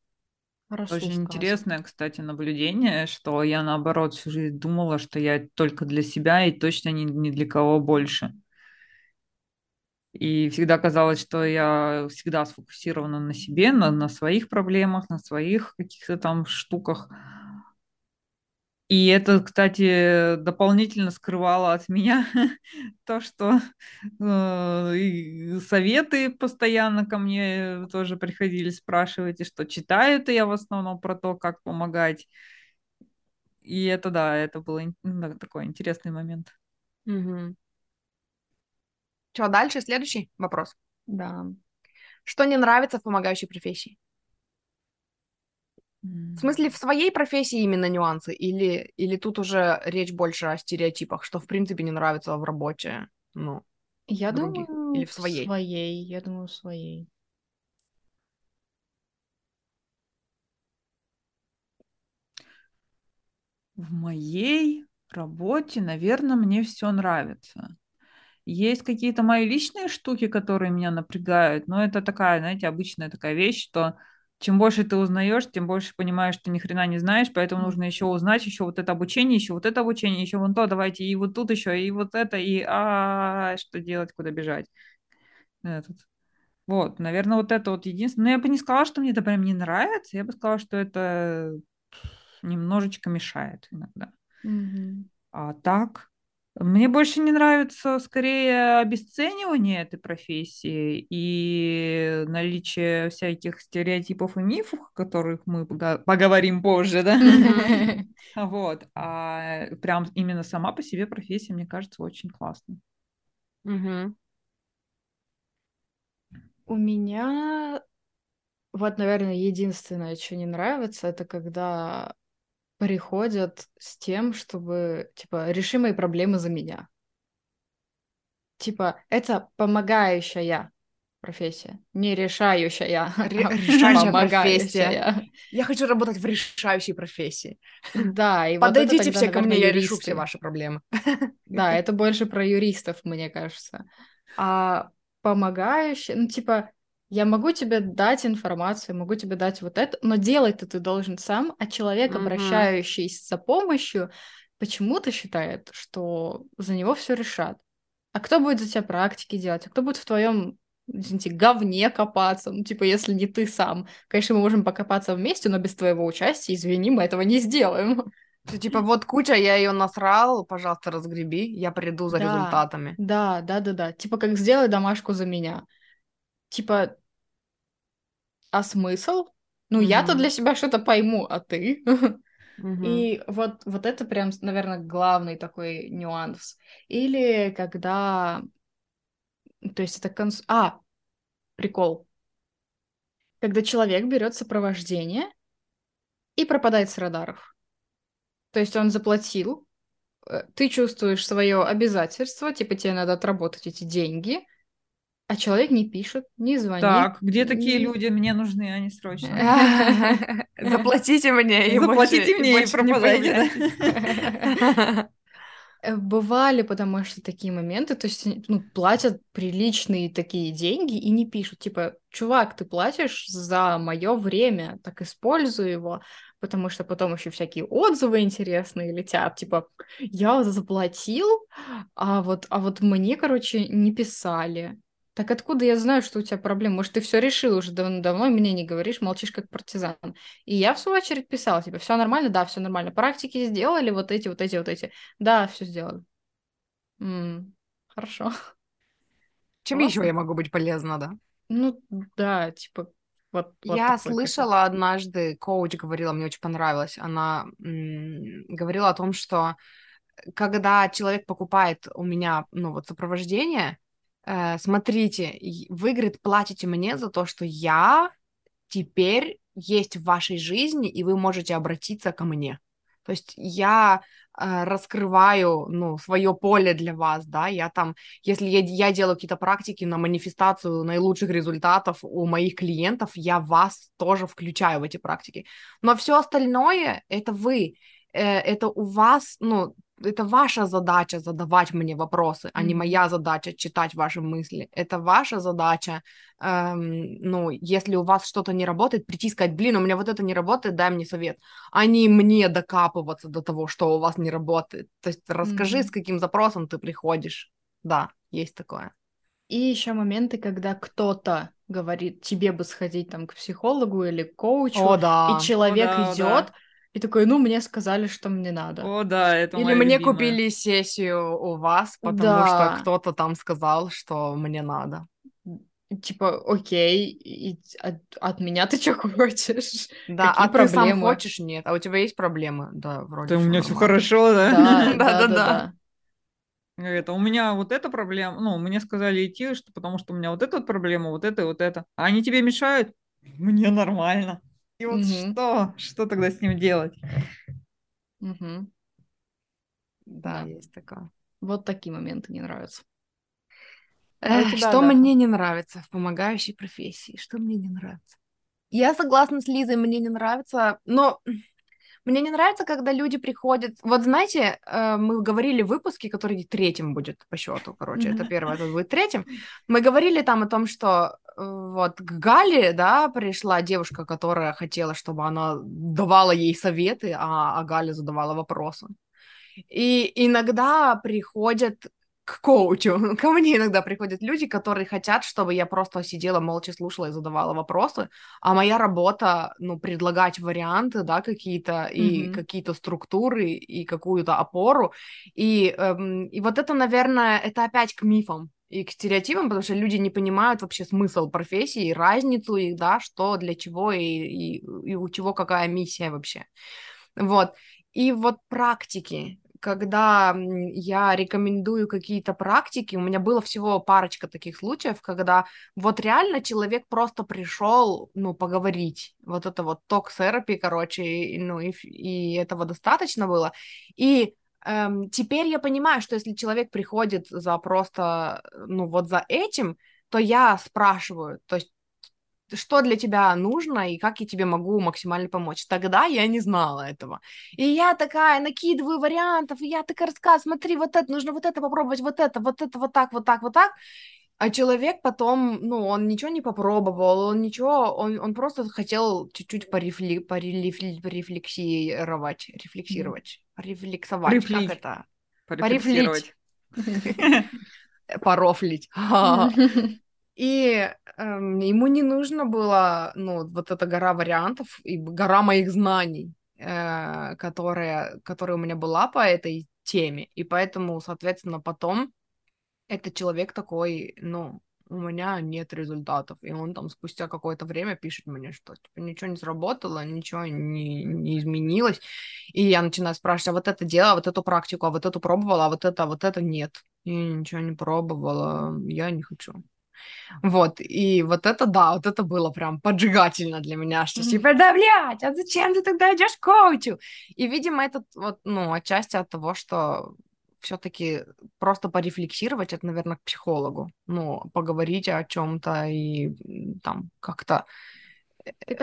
Хорошо Очень сказано. интересное, кстати, наблюдение, что я наоборот всю жизнь думала, что я только для себя и точно не, не для кого больше. И всегда казалось, что я всегда сфокусирована на себе, на, на своих проблемах, на своих каких-то там штуках. И это, кстати, дополнительно скрывало от меня <laughs> то, что э, советы постоянно ко мне тоже приходили спрашивать, и что читаю-то я в основном про то, как помогать. И это, да, это был такой интересный момент. Угу. Что дальше? Следующий вопрос. Да. Что не нравится в помогающей профессии? В смысле, в своей профессии именно нюансы? Или, или тут уже речь больше о стереотипах, что в принципе не нравится в работе? Ну, я других? думаю, или в своей? В своей, я думаю, в своей. В моей работе, наверное, мне все нравится. Есть какие-то мои личные штуки, которые меня напрягают, но это такая, знаете, обычная такая вещь, что чем больше ты узнаешь, тем больше понимаешь, что ни хрена не знаешь, поэтому нужно еще узнать, еще вот это обучение, еще вот это обучение, еще вон то, давайте, и вот тут еще, и вот это, и а, что делать, куда бежать. Этот. Вот, наверное, вот это вот единственное. Но я бы не сказала, что мне это прям не нравится, я бы сказала, что это немножечко мешает иногда. Mm-hmm. А так, мне больше не нравится скорее обесценивание этой профессии и наличие всяких стереотипов и мифов, о которых мы поговорим позже, да? <laughs> Вот. А прям именно сама по себе профессия, мне кажется, очень классной. У меня вот, наверное, единственное, что не нравится, это когда приходят с тем, чтобы, типа, реши мои проблемы за меня. Типа, это помогающая профессия, не решающая, а <laughs> решающая профессия. Я хочу работать в решающей профессии. Да, и Подойдите вот это все ко мне, я решу все ваши проблемы. <laughs> Да, это больше про юристов, мне кажется. А помогающая, ну, типа, я могу тебе дать информацию, могу тебе дать вот это, но делать-то ты должен сам, а человек, mm-hmm. обращающийся за помощью, почему-то считает, что за него все решат. А кто будет за тебя практики делать? А кто будет в твоем извините, говне копаться, ну, типа, если не ты сам. Конечно, мы можем покопаться вместе, но без твоего участия, извини, мы этого не сделаем. Ты, типа, вот куча, я ее насрал, пожалуйста, разгреби, я приду за Да, результатами. Да, да, да, да. Типа, как сделай домашку за меня. Типа, а смысл? Ну, я-то Мгм. для себя что-то пойму, а ты? <laughs> Мгм. И вот, вот это прям, наверное, главный такой нюанс. Или когда... То есть это... конс- А, прикол. Когда человек берет сопровождение и пропадает с радаров. То есть он заплатил, э, ты чувствуешь свое обязательство, типа тебе надо отработать эти деньги, а человек не пишет, не звонит. Так, где такие не- люди? Мне нужны они срочно. <laughs> Заплатите мне и Заплатите мне и пропадайте. <laughs> Э, Бывали, потому что такие моменты, то есть, они, ну, платят приличные такие деньги и не пишут, типа, чувак, ты платишь за мое время, так используй его, потому что потом еще всякие отзывы интересные летят, типа, я заплатил, а вот, а вот мне, короче, не писали. Так откуда я знаю, что у тебя проблемы? Может, ты все решил уже давно, мне не говоришь, молчишь как партизан. И я, в свою очередь, писала, типа, все нормально, да, все нормально. Практики сделали, вот эти, вот эти, вот эти. Да, все сделали. М, Хорошо. <laughs> Чем Классно. еще я могу быть полезна, да? Ну, да, типа, вот, вот Я слышала однажды, коуч говорила, мне очень понравилось, она м, говорила о том, что когда человек покупает у меня, ну вот, сопровождение, смотрите, и вы, говорит, платите мне за то, что я теперь есть в вашей жизни, и вы можете обратиться ко мне. То есть я э, раскрываю, ну, свое поле для вас, да, я там, если я, я делаю какие-то практики на манифестацию наилучших результатов у моих клиентов, я вас тоже включаю в эти практики. Но все остальное это вы, э, это у вас, ну, это ваша задача задавать мне вопросы, а не моя задача читать ваши мысли. Это ваша задача, эм, ну, если у вас что-то не работает, прийти и сказать, блин, у меня вот это не работает, дай мне совет, а не мне докапываться до того, что у вас не работает. То есть расскажи, Мгм. с каким запросом ты приходишь. Да, есть такое. И еще моменты, когда кто-то говорит, тебе бы сходить там к психологу или к коучу, О, да. и человек О, да, идет да. И такой, ну, мне сказали, что мне надо. О, да, это Или мне любимая. купили сессию у вас, потому Да. что кто-то там сказал, что мне надо. Типа, окей, и от, от меня ты что хочешь? Да, Какие а ты сам проблемы? хочешь? Нет. А у тебя есть проблемы? Да, вроде Да, у меня все хорошо, да? Да, <laughs> да, да. Это у меня вот эта проблема, ну, мне сказали идти, что потому что у меня вот эта вот проблема, вот это и вот это. А они тебе мешают? Мне нормально. И вот Мгм. что? Что тогда с ним делать? Мгм. Да, Да. есть такое. Вот такие моменты не нравятся. А тебя, что Даша? мне не нравится в помогающей профессии? Что мне не нравится? Я согласна с Лизой, мне не нравится, но мне не нравится, когда люди приходят. Вот знаете, э, мы говорили в выпуске, который третьим будет по счету, короче, это первое, это будет <laughs> третьим. Мы говорили там о том, что э, вот к Гале, да, пришла девушка, которая хотела, чтобы она давала ей советы, а, а Галя задавала вопросы. И иногда приходят к коучу. <laughs> Ко мне иногда приходят люди, которые хотят, чтобы я просто сидела, молча слушала и задавала вопросы, а моя работа, ну, предлагать варианты, да, какие-то, и Мгм. какие-то структуры, и какую-то опору. И, эм, и вот это, наверное, это опять к мифам и к стереотипам, потому что люди не понимают вообще смысл профессии, разницу их, да, что для чего и, и, и у чего какая миссия вообще. Вот. И вот практики, когда я рекомендую какие-то практики, у меня было всего парочка таких случаев, когда вот реально человек просто пришел, ну, поговорить. Вот это вот ток-терапи, короче, и, ну, и, и этого достаточно было. И эм, теперь я понимаю, что если человек приходит за просто, ну, вот за этим, то я спрашиваю, то есть что для тебя нужно и как я тебе могу максимально помочь. Тогда я не знала этого. И я такая накидываю вариантов, и я такая рассказываю, смотри, вот это, нужно вот это попробовать, вот это, вот это, вот так, вот так, вот так. А человек потом, ну, он ничего не попробовал, он ничего, он, он просто хотел чуть-чуть порефли, порефли, порефлексировать, рефлексировать, рефлексовать, Рефли- как это? Порефлексировать. <laughs> Порофлить. <laughs> <laughs> И эм, ему не нужно было, ну, вот эта гора вариантов и гора моих знаний, э, которая, которая у меня была по этой теме. И поэтому, соответственно, потом этот человек такой, ну, у меня нет результатов. И он там спустя какое-то время пишет мне, что типа, ничего не сработало, ничего не, не изменилось. И я начинаю спрашивать, а вот это дело, вот эту практику, а вот эту пробовала, а вот это, а вот это нет. Я ничего не пробовала, я не хочу. Вот, и вот это, да, вот это было прям поджигательно для меня, что типа, да, блядь, а зачем ты тогда идешь к коучу? И, видимо, это вот, ну, отчасти от того, что все-таки просто порефлексировать, это, наверное, к психологу. Ну, поговорить о чем-то и там как-то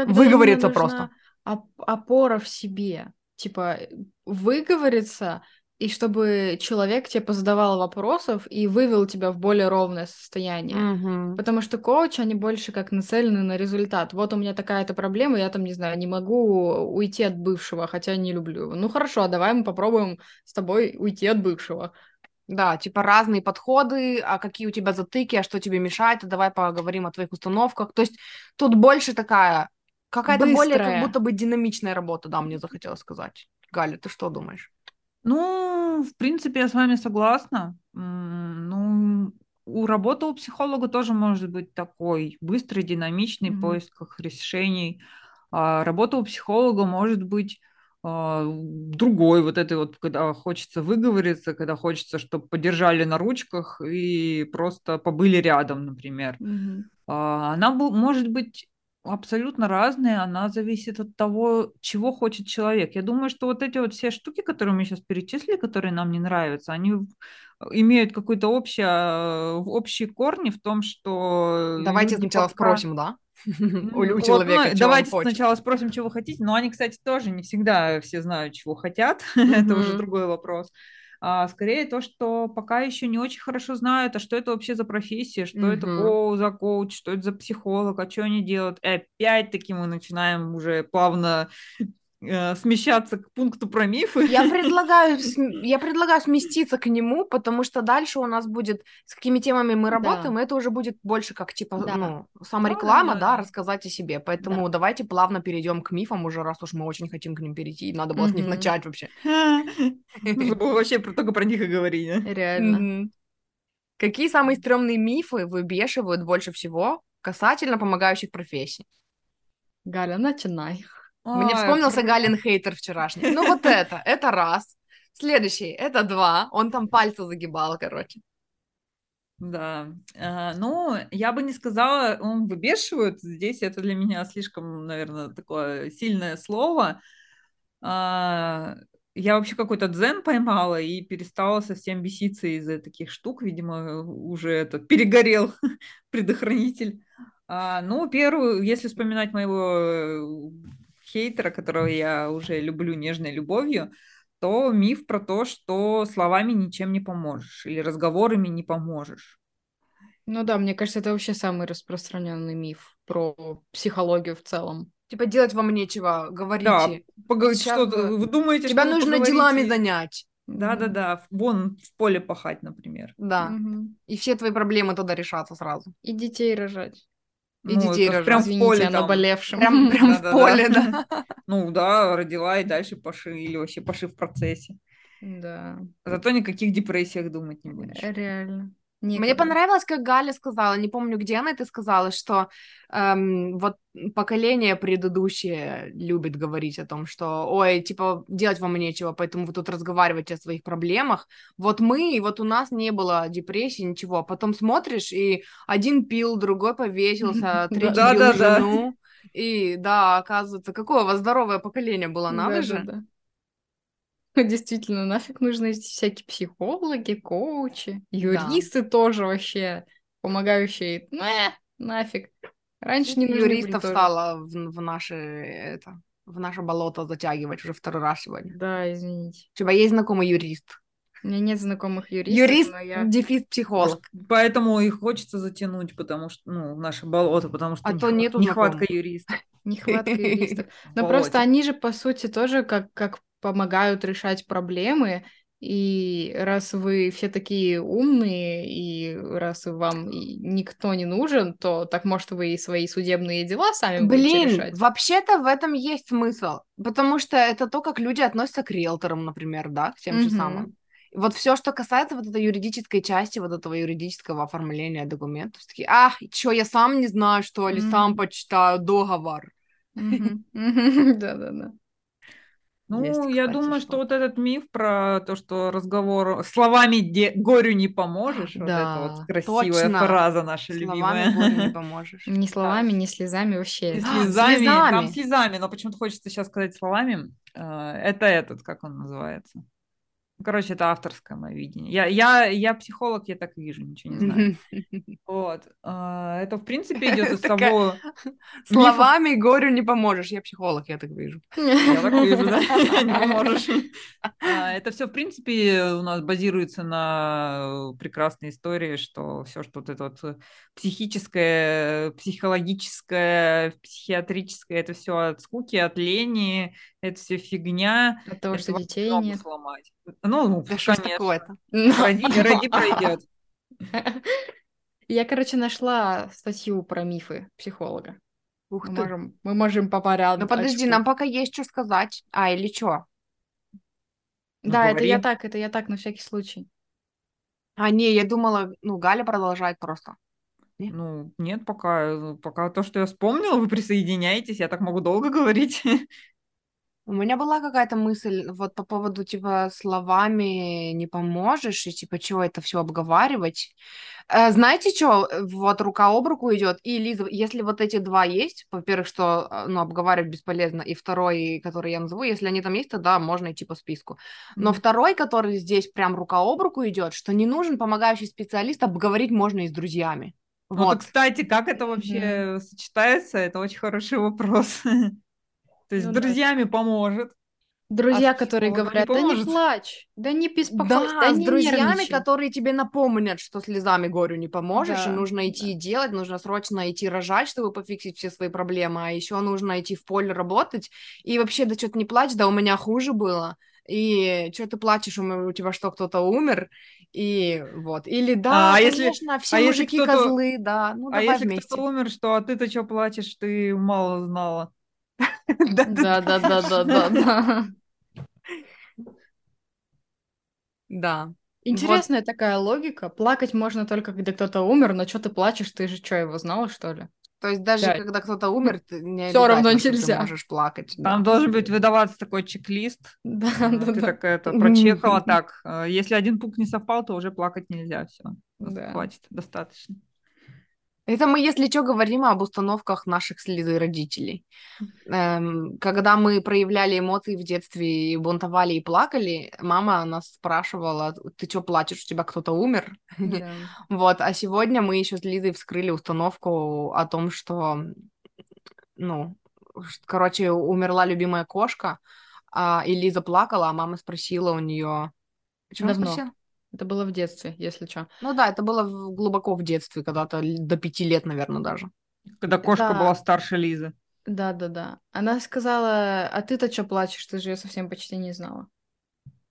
выговориться просто. Опора в себе. Типа, выговориться и чтобы человек тебе позадавал вопросов и вывел тебя в более ровное состояние. Мгм. Потому что коучи, они больше как нацелены на результат. Вот у меня такая-то проблема, я там, не знаю, не могу уйти от бывшего, хотя не люблю его. Ну хорошо, а давай мы попробуем с тобой уйти от бывшего. Да, типа разные подходы, а какие у тебя затыки, а что тебе мешает, а давай поговорим о твоих установках. То есть тут больше такая, какая-то более как будто бы динамичная работа, да, мне захотелось сказать. Галя, ты что думаешь? Ну, в принципе, я с вами согласна. Ну, у работы у психолога тоже может быть такой быстрый, динамичный Мгм. поисках решений. А работа у психолога может быть а, другой, вот этой вот, когда хочется выговориться, когда хочется, чтобы подержали на ручках и просто побыли рядом, например. А, Она может быть абсолютно разная, она зависит от того, чего хочет человек. Я думаю, что вот эти вот все штуки, которые мы сейчас перечислили, которые нам не нравятся, они имеют какой-то общий, а, общие корни в том, что Давайте сначала пока- спросим, да? <laughs> У у вот, человека, ну, давайте сначала спросим, чего вы хотите. Но они, кстати, тоже не всегда все знают, чего хотят. <laughs> Это уже другой вопрос. А, скорее то, что пока еще не очень хорошо знают, а что это вообще за профессия, что это Мгм. коу за коуч, что это за психолог, а что они делают. И опять-таки мы начинаем уже плавно э, смещаться к пункту про мифы. Я <laughs> предлагаю, я предлагаю сместиться к нему, потому что дальше у нас будет, с какими темами мы работаем, это уже будет больше как, типа, Да. ну, самореклама, Да, да, да, да. рассказать о себе. Поэтому давайте плавно перейдем к мифам уже, раз уж мы очень хотим к ним перейти, и надо было с них начать вообще. <laughs> Нужно было вообще только про них и говорить. да? Реально. Какие самые стрёмные мифы выбешивают больше всего касательно помогающих профессий? Галя, начинай. Мне Ой, вспомнился про- Галин хейтер вчерашний. Ну вот это, это раз. Следующий, это два. Он там пальцы загибал, короче. Да, А, ну, я бы не сказала, он выбешивает. Здесь это для меня слишком, наверное, такое сильное слово. А, Я вообще какой-то дзен поймала и перестала совсем беситься из-за таких штук. Видимо, уже это перегорел <laughs> предохранитель. А, Ну, первую, если вспоминать моего э, хейтера, которого я уже люблю нежной любовью, то миф про то, что словами ничем не поможешь или разговорами не поможешь. Ну да, мне кажется, это вообще самый распространенный миф про психологию в целом. Типа делать вам нечего, Да, говорите. поговорить Сейчас что-то. Вы думаете, Тебя что нужно поговорите? делами занять. Да, да, да. в- Вон в поле пахать, например. Да. Мгм. И все твои проблемы тогда решатся сразу. И детей рожать. И Ну, детей рожать. прям в Извините, поле о там. наболевшем. Прям, <laughs> прям в Да-да-да. поле, да. <laughs> Ну да, родила и дальше паши, или вообще паши в процессе. Да, Зато никаких депрессиях думать не будешь. реально. Мне Некогда. понравилось, как Галя сказала, не помню, где она это сказала, что эм, вот поколение предыдущее любит говорить о том, что, ой, типа, делать вам нечего, поэтому вы тут разговариваете о своих проблемах. Вот мы, и вот у нас не было депрессии, ничего. А потом смотришь, и один пил, другой повесился, <laughs> третий Да, бил да, да. жену. И да, оказывается, какое у вас здоровое поколение было, надо же. <laughs> Действительно, нафиг нужны эти всякие психологи, коучи, юристы тоже вообще, помогающие. Э, нафиг. Раньше не юристов стало в, в наше это в наше болото затягивать уже второй раз сегодня. Да, извините. У тебя есть знакомый юрист? У меня нет знакомых юристов, Юрист, я... дефис психолог. Поэтому и хочется затянуть, потому что, ну, в наше болото, потому что А то нехва- нету нехватка знакомых. юристов. Нехватка юристов. <laughs> Но просто они же, по сути, тоже как, как помогают решать проблемы. И раз вы все такие умные, и раз вам никто не нужен, то так может вы и свои судебные дела сами будете Блин, решать. вообще-то в этом есть смысл, потому что это то, как люди относятся к риэлторам, например, да, к тем же Мгм. самым. Вот все, что касается вот этой юридической части, вот этого юридического оформления документов, такие, ах, что, я сам не знаю, что ли, сам Мгм. почитаю договор. Да-да-да. <laughs> Ну, Есть, я кстати, думаю, что что-то. вот этот миф про то, что разговор словами де- горю не поможешь, вот это вот Да, красивая точно. фраза наша Словами горю не любимая. <laughs> поможешь. Ни словами, Да. ни слезами вообще. Слезами, там слезами. слезами, но почему-то хочется сейчас сказать словами. Э, Это этот, как он называется? Ну, Короче, это авторское мое видение. Я, я, я психолог, я так вижу, ничего не знаю. Вот. А, Это, в принципе, идет <laughs> из того... Словами горю не поможешь. Я психолог, я так вижу. <laughs> Я так вижу, да? <laughs> Не поможешь. А, Это все, в принципе, у нас базируется на э, прекрасной истории, что все, что вот это вот психическое, психологическое, психиатрическое, это все от скуки, от лени, это все фигня. От того, что детей нет. сломать. Ну, Да что ж конечно. такое-то? Роди, роди <laughs> пройдет. Я, короче, нашла статью про мифы психолога. Ух Мы ты. можем, мы можем по порядку. Ну подожди, нам пока есть что сказать. А, или что? Ну, Да, это я говори. так, это я так, на всякий случай. А, не, я думала, ну, Галя продолжает просто. Ну, нет, пока, пока то, что я вспомнила, вы присоединяетесь, я так могу долго говорить. <laughs> У меня была какая-то мысль вот по поводу, типа, словами не поможешь, и типа, чего это все обговаривать. Э, знаете, что, вот рука об руку идет, и Лиза, если вот эти два есть, во-первых, что, э, ну, обговаривать бесполезно, и второй, который я назову, если они там есть, то да, можно идти по списку. Но второй, который здесь прям рука об руку идет, что не нужен помогающий специалист, обговорить можно и с друзьями. Вот, Вот. кстати, как это вообще сочетается, это очень хороший вопрос. <laughs> То есть Ну с да. друзьями поможет. Друзья, А с которые говорят, да не поможет». плачь, да не беспокойся, Да, да с не друзьями, нервничай». которые тебе напомнят, что слезами горю не поможешь, и Да, нужно идти и делать, нужно срочно идти рожать, чтобы пофиксить все свои проблемы, а еще нужно идти в поле работать, и вообще, да что-то не плачь, да у меня хуже было, и что ты плачешь, у, меня- у тебя что, кто-то умер, и вот, или да, А если- конечно, все а если мужики козлы, да, ну А давай если вместе. кто-то умер, что а ты-то что плачешь, ты мало знала. Да, да, да, да, да, да. Да. Интересная такая логика. Плакать можно только, когда кто-то умер, но что ты плачешь, ты же что, его знала, что ли? То есть даже Да. когда кто-то умер, ты не Всё равно что ты нельзя. можешь плакать. да. Там должен быть выдаваться такой чек-лист. Да, А, да, Ты да. так это прочекала так. э, Если один пункт не совпал, то уже плакать нельзя. Все. Да. Хватит, достаточно. Это мы, если что, говорим об установках наших с Лизой родителей. Эм, когда мы проявляли эмоции в детстве и бунтовали и плакали, мама нас спрашивала, ты что плачешь, у тебя кто-то умер? <laughs> Да. Вот, а сегодня мы еще с Лизой вскрыли установку о том, что, ну, короче, умерла любимая кошка, а, и Лиза плакала, а мама спросила у нее... Что она спросила? Это было в детстве, если что. Ну да, это было в- глубоко в детстве, когда-то до пяти лет, наверное, даже. Когда кошка Да. была старше Лизы. Да, да, да. Она сказала, а ты-то что плачешь? Ты же ее совсем почти не знала.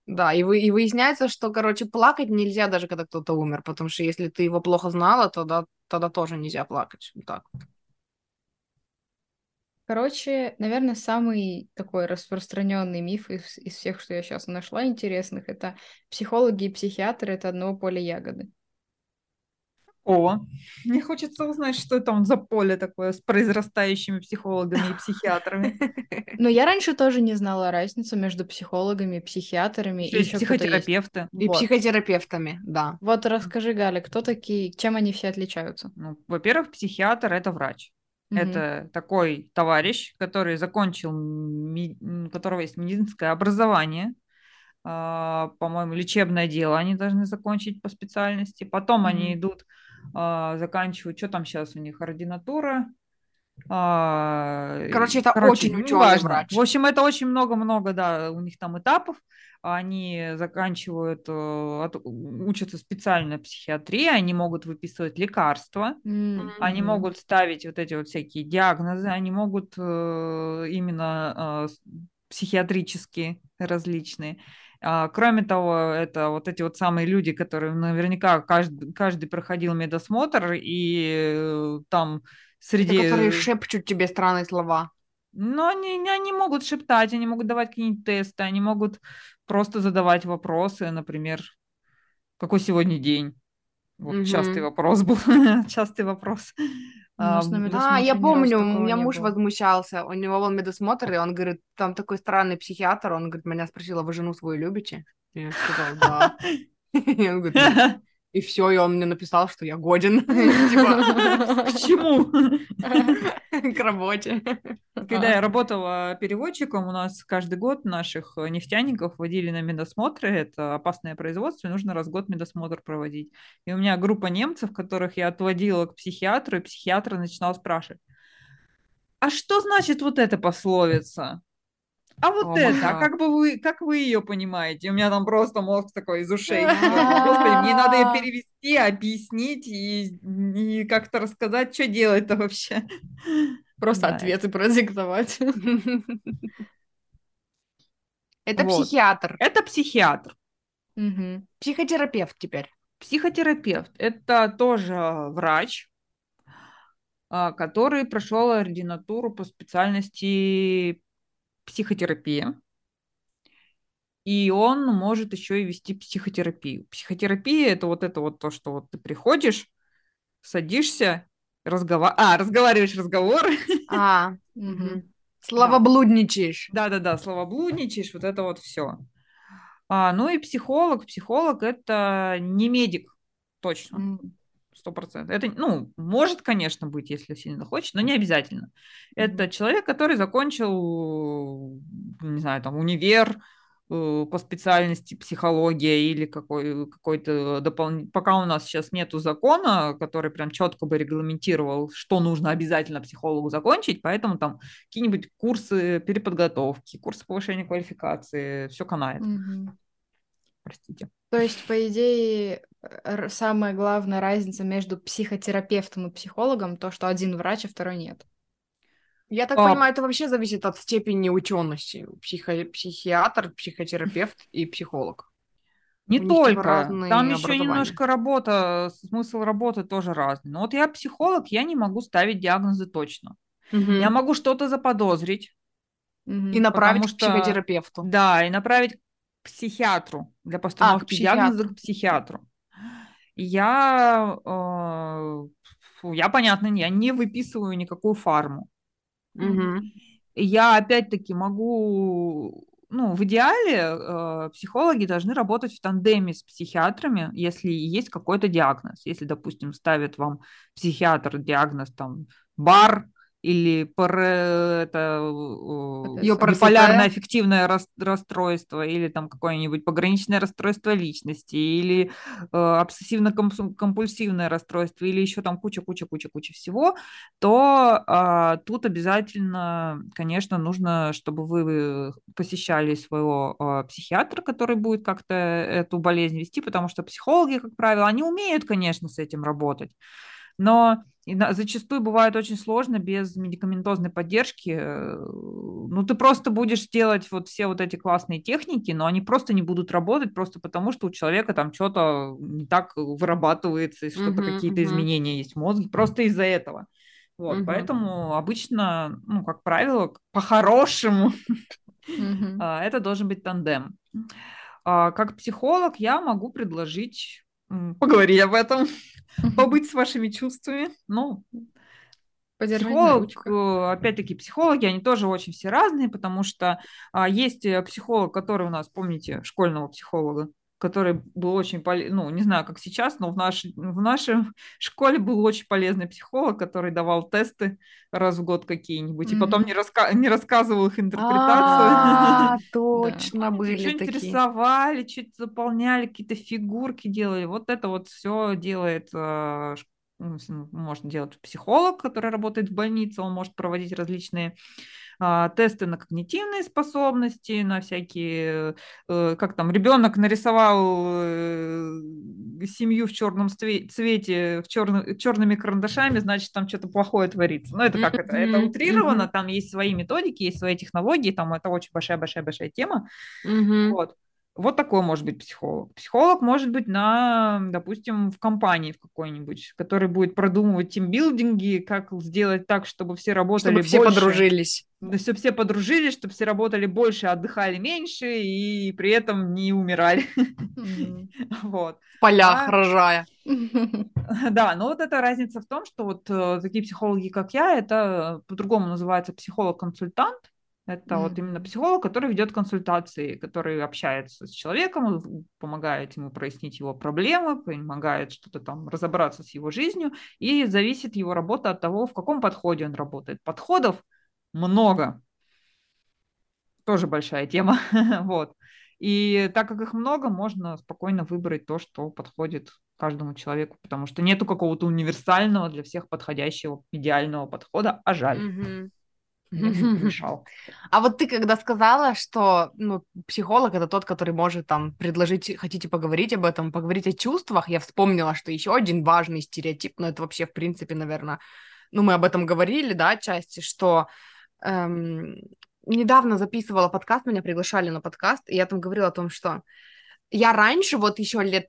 Да, и, вы, и выясняется, что, короче, плакать нельзя даже, когда кто-то умер, потому что если ты его плохо знала, тогда, тогда тоже нельзя плакать. Вот Так. вот. Короче, наверное, самый такой распространенный миф из, из всех, что я сейчас нашла интересных, это психологи и психиатры это одно поле ягоды. О, мне хочется узнать, что там за поле такое с произрастающими психологами и психиатрами. <laughs> Но я раньше тоже не знала разницу между психологами, психиатрами Еще и еще психотерапевты. И Вот. психотерапевтами, да. Вот расскажи, Галя, кто такие, чем они все отличаются? Ну, во-первых, психиатр – это врач. Мгм. Это такой товарищ, который закончил, у которого есть медицинское образование, а, по-моему, лечебное дело они должны закончить по специальности. Потом они Мгм. идут, а, заканчивают, что там сейчас у них, ординатура, Короче, это короче, очень ну, ученый важно. врач. В общем, это очень много-много, да, у них там этапов. Они заканчивают, э, от- учатся специально психиатрии, они могут выписывать лекарства, М, они могут ставить вот эти вот всякие диагнозы, они могут э, именно э, психиатрические различные. А, Кроме того, это вот эти вот самые люди, которые наверняка каждый, каждый проходил медосмотр, и э, там Это среди... которые шепчут тебе странные слова. Но они, они могут шептать, они могут давать какие-нибудь тесты, они могут просто задавать вопросы, например, какой сегодня день? Вот частый Мгм. вопрос был, <laughs> частый вопрос. А, А, я помню, у меня муж было. возмущался, у него был медосмотр, и он говорит, там такой странный психиатр, он говорит, меня спросила, вы жену свою любите? Я сказала, да. <laughs> <laughs> И он говорит. И все, и он мне написал, что я годен, <laughs> <laughs> типа, К чему? <laughs> к работе. Когда я работала переводчиком, у нас каждый год наших нефтяников водили на медосмотры. Это опасное производство, и нужно раз в год медосмотр проводить. И у меня группа немцев, которых я отводила к психиатру, и психиатр начинал спрашивать, а что значит вот эта пословица? А вот О, это, а как бы вы, как вы ее понимаете? У меня там просто мозг такой из ушей. Господи, мне надо ее <laughs> перевести, объяснить и, и как-то рассказать, что делать-то вообще. <laughs> Просто Да. ответы продиктовать. <laughs> Это Вот. психиатр, Это психиатр. Мгм. психотерапевт теперь. Психотерапевт – это тоже врач, а, который прошел ординатуру по специальности психотерапия. И он может еще и вести психотерапию. Психотерапия – это вот это вот то, что вот ты приходишь, садишься, разгова... а, разговариваешь разговоры, А, <laughs> мгм. Словоблудничаешь. Да-да-да, словоблудничаешь, вот это вот все. А, ну и психолог. Психолог это не медик, точно. Сто процентов. Это, ну, может, конечно, быть, если сильно хочет, но не обязательно. Это человек, который закончил, не знаю, там, универ э, по специальности психология или какой, какой-то дополнительный... Пока у нас сейчас нету закона, который прям четко бы регламентировал, что нужно обязательно психологу закончить, поэтому там какие-нибудь курсы переподготовки, курсы повышения квалификации, все канает. Мгм. Простите. То есть, по идее, самая главная разница между психотерапевтом и психологом то, что один врач, а второй нет. Я так А. понимаю, это вообще зависит от степени учености. Психо- психиатр, психотерапевт и психолог. Не У только, там еще немножко работа, смысл работы тоже разный. Но вот я психолог, я не могу ставить диагнозы точно. Мгм. Я могу что-то заподозрить, Мгм. И направить потому к что- психотерапевту. да, и направить к психиатру для постановки диагноза психиатру. к психиатру. Я, фу, я, понятно, я не выписываю никакую фарму. Мгм. Я опять-таки могу, ну, в идеале э, психологи должны работать в тандеме с психиатрами, если есть какой-то диагноз. Если, допустим, ставит вам психиатр диагноз там бар или ПР, это э, ПТСР. биполярное аффективное рас- расстройство или там какое-нибудь пограничное расстройство личности или э, обсессивно-компульсивное расстройство или еще там куча-куча-куча-куча всего, то а, тут обязательно, конечно, нужно, чтобы вы посещали своего а, психиатра, который будет как-то эту болезнь вести, потому что психологи, как правило, они умеют, конечно, с этим работать, но зачастую бывает очень сложно без медикаментозной поддержки. э, Ну, ты просто будешь делать вот все вот эти классные техники, но они просто не будут работать просто потому, что у человека там что-то не так вырабатывается, что-то Мгм, какие-то мгм. изменения есть в мозге, просто из-за этого. Вот, Мгм. поэтому обычно, ну, как правило, по-хорошему <laughs> а, это должен быть тандем. А, Как психолог я могу предложить поговорить об этом, побыть с вашими чувствами. Ну, психолог, э, опять-таки, психологи, они тоже очень все разные, потому что а, есть э, психолог, который у нас, помните, школьного психолога, который был очень полезный, ну, не знаю, как сейчас, но в, наш... в нашей <laughs> школе был очень полезный психолог, который давал тесты раз в год какие-нибудь, и потом не, раска... не рассказывал их интерпретацию. <laughs> А, точно были такие. рисовали, что-то заполняли, какие-то фигурки делали. Вот это вот все делает э, ш- может делать психолог, который работает в больнице, он может проводить различные а, тесты на когнитивные способности, на всякие, э, как там, ребенок нарисовал э, семью в черном цвете, в черно, черными карандашами, значит, там что-то плохое творится. Ну, это как это? Это утрировано, там есть свои методики, есть свои технологии, там это очень большая-большая-большая тема. Вот. Вот такой может быть психолог. Психолог может быть на, допустим, в компании в какой-нибудь, который будет продумывать тимбилдинги, как сделать так, чтобы все работали чтобы все больше, подружились. Да, чтобы все подружились, чтобы все работали больше, отдыхали меньше и при этом не умирали. <laughs> Вот. В полях а рожая. <laughs> Да, но вот эта разница в том, что вот э, такие психологи, как я, это по-другому называется психолог-консультант, это mm-hmm. вот именно психолог, который ведет консультации, который общается с человеком, помогает ему прояснить его проблемы, помогает что-то там разобраться с его жизнью, и зависит его работа от того, в каком подходе он работает. Подходов много. Тоже большая тема. <laughs> вот. И так как их много, можно спокойно выбрать то, что подходит каждому человеку, потому что нету какого-то универсального для всех подходящего идеального подхода, а жаль. Mm-hmm. <laughs> А вот ты когда сказала, что ну, психолог это тот, который может там предложить, хотите поговорить об этом, поговорить о чувствах, я вспомнила, что еще один важный стереотип, но это вообще в принципе, наверное, ну мы об этом говорили, да, отчасти, что эм, недавно записывала подкаст, меня приглашали на подкаст, и я там говорила о том, что я раньше, вот еще лет,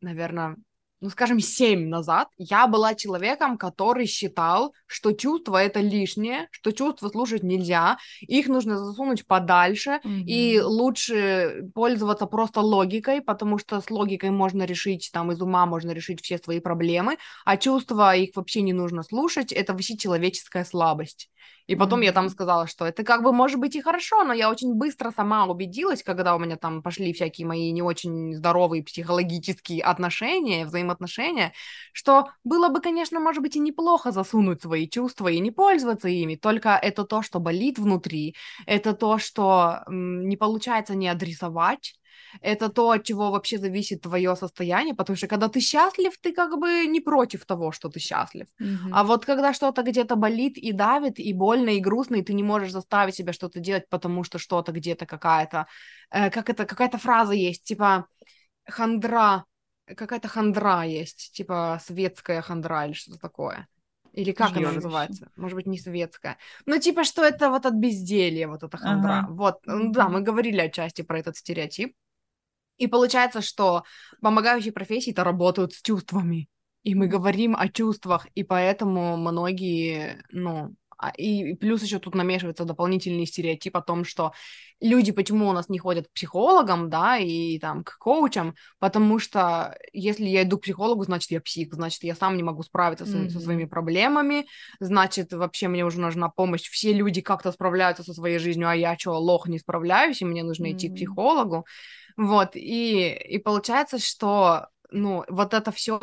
наверное, ну, скажем, семь назад я была человеком, который считал, что чувства это лишнее, что чувства слушать нельзя, их нужно засунуть подальше, mm-hmm. и лучше пользоваться просто логикой, потому что с логикой можно решить, там, из ума можно решить все свои проблемы, а чувства их вообще не нужно слушать, это вообще человеческая слабость. И потом я там сказала, что это как бы может быть и хорошо, но я очень быстро сама убедилась, когда у меня там пошли всякие мои не очень здоровые психологические отношения, взаимоотношения, что было бы, конечно, может быть и неплохо засунуть свои чувства и не пользоваться ими, только это то, что болит внутри, это то, что не получается не адресовать, это то, от чего вообще зависит твое состояние, потому что когда ты счастлив, ты как бы не против того, что ты счастлив. Mm-hmm. А вот когда что-то где-то болит и давит, и больно, и грустно, и ты не можешь заставить себя что-то делать, потому что что-то где-то какая-то, э, как это, какая-то фраза есть, типа хандра, какая-то хандра есть, типа светская хандра или что-то такое. Или как Жьёвище. она называется? Может быть, не советская. Ну, типа, что это вот от безделья, вот эта хандра. Ага. Вот, да, мы говорили отчасти про этот стереотип. И получается, что помогающие профессии-то работают с чувствами. И мы говорим о чувствах, и поэтому многие, ну, а, и плюс еще тут намешивается дополнительный стереотип о том, что люди почему у нас не ходят к психологам, да, и там к коучам, потому что если я иду к психологу, значит я псих, значит я сам не могу справиться mm-hmm. со, со своими проблемами, значит вообще мне уже нужна помощь, все люди как-то справляются со своей жизнью, а я что, лох, не справляюсь, и мне нужно mm-hmm. идти к психологу. Вот, и, и получается, что ну, вот это все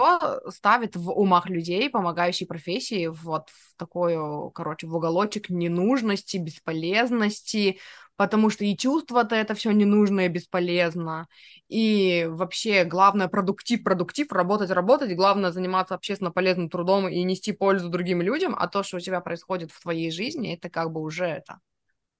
ставит в умах людей, помогающей профессии, вот в такой, короче, в уголочек ненужности, бесполезности, потому что и чувства-то это все ненужно и бесполезно, и вообще главное продуктив, продуктив, работать, работать, главное заниматься общественно полезным трудом и нести пользу другим людям, а то, что у тебя происходит в твоей жизни, это как бы уже это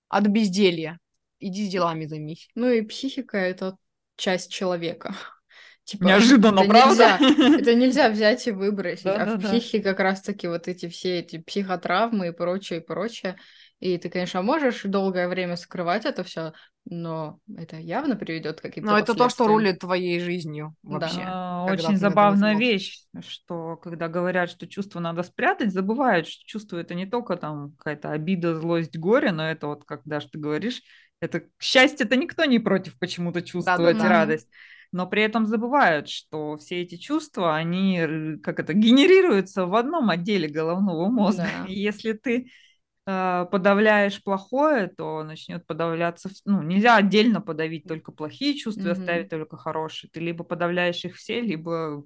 от безделья. Иди делами займись. Ну и психика — это часть человека. <laughs> Типа, Неожиданно, это правда? Нельзя, <laughs> это нельзя взять и выбросить. Да, а да, в психике да. как раз-таки вот эти все эти психотравмы и прочее, и прочее. И ты, конечно, можешь долгое время скрывать это все, но это явно приведет к каким-то Но это то, что рулит твоей жизнью вообще. Да. Очень забавная вещь, что когда говорят, что чувство надо спрятать, забывают, что чувство это не только там какая-то обида, злость, горе, но это вот, когда ты говоришь, это счастье, это никто не против почему-то чувствовать да, да, радость. Но при этом забывают, что все эти чувства, они как это генерируются в одном отделе головного мозга. Да. И если ты э, подавляешь плохое, то начнет подавляться. Ну, нельзя отдельно подавить только плохие чувства, mm-hmm. оставить только хорошие. Ты либо подавляешь их все, либо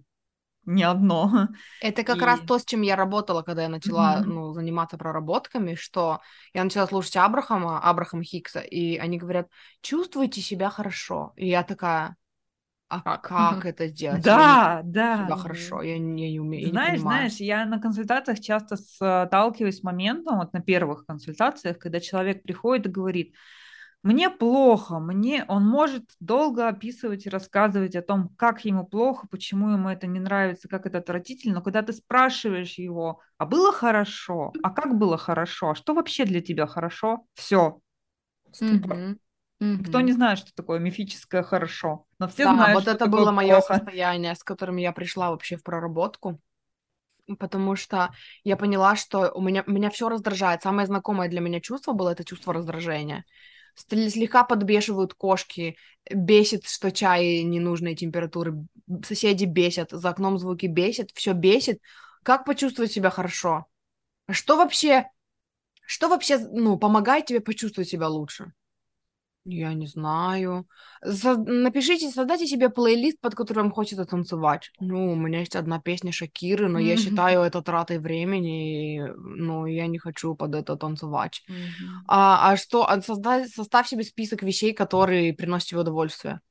не одно. Это как и... раз то, с чем я работала, когда я начала mm-hmm. ну, заниматься проработками, что я начала слушать Абрахама, Абрахам Хикса, и они говорят, чувствуйте себя хорошо. И я такая, А Как? как это сделать? Да, Я не да. себя хорошо, я не, я не умею, я не Знаешь, понимаю. знаешь, я на консультациях часто сталкиваюсь с моментом, вот на первых консультациях, когда человек приходит и говорит, мне плохо, мне он может долго описывать и рассказывать о том, как ему плохо, почему ему это не нравится, как это отвратительно, но когда ты спрашиваешь его, а было хорошо, а как было хорошо, а что вообще для тебя хорошо, все. Никто Мгм. не знает, что такое мифическое хорошо, но все Да, знают, вот что это такое было мое плохо. состояние, с которым я пришла вообще в проработку, потому что я поняла, что у меня, меня все раздражает. Самое знакомое для меня чувство было это чувство раздражения. Слегка подбешивают кошки, бесит, что чай ненужной температуры, соседи бесят, за окном звуки бесит, все бесит. Как почувствовать себя хорошо? Что вообще, что вообще, ну, помогает тебе почувствовать себя лучше? Я не знаю. За- Напишите, создайте себе плейлист, под который вам хочется танцевать. Ну, у меня есть одна песня Шакиры, но я считаю это тратой времени, и, ну, я не хочу под это танцевать. А, а что, а создай, составь себе список вещей, которые приносят тебе удовольствие.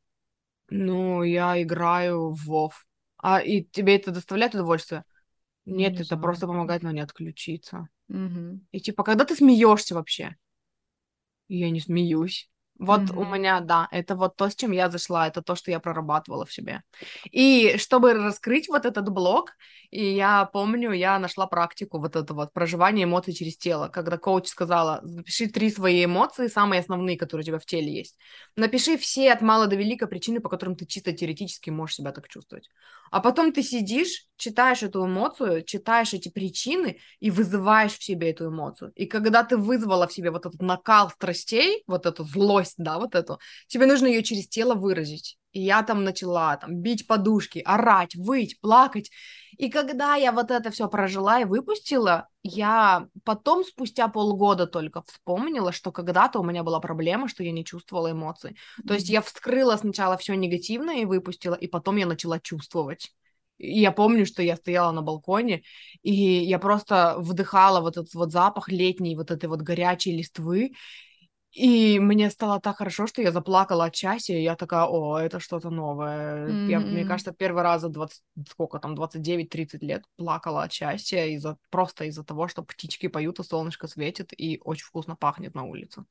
Ну, я играю в WoW. А и тебе это доставляет удовольствие? Нет, Не это знаю. просто помогает, но не отключиться. Мгм. И типа, когда ты смеешься вообще? Я не смеюсь. Вот у Мгм. меня, да, это вот то, с чем я зашла, это то, что я прорабатывала в себе. И чтобы раскрыть вот этот блок, и я помню, я нашла практику вот это вот проживание эмоций через тело, когда коуч сказала, запиши три свои эмоции, самые основные, которые у тебя в теле есть. Напиши все от мала до велика причины, по которым ты чисто теоретически можешь себя так чувствовать. А потом ты сидишь, читаешь эту эмоцию, читаешь эти причины и вызываешь в себе эту эмоцию. И когда ты вызвала в себе вот этот накал страстей, вот эту злость, да, вот эту, тебе нужно ее через тело выразить. И я там начала там бить подушки, орать, выть, плакать. И когда я вот это все прожила и выпустила, я потом, спустя полгода только вспомнила, что когда-то у меня была проблема, что я не чувствовала эмоций. То есть я вскрыла сначала все негативное и выпустила, и потом я начала чувствовать. И я помню, что я стояла на балконе, и я просто вдыхала вот этот вот запах летней вот этой вот горячей листвы, и мне стало так хорошо, что я заплакала от счастья, и я такая, о, это что-то новое. Я, мне кажется, первый раз за 20, сколько там, 29-30 лет плакала от счастья из-за, просто из-за того, что птички поют, и солнышко светит, и очень вкусно пахнет на улице.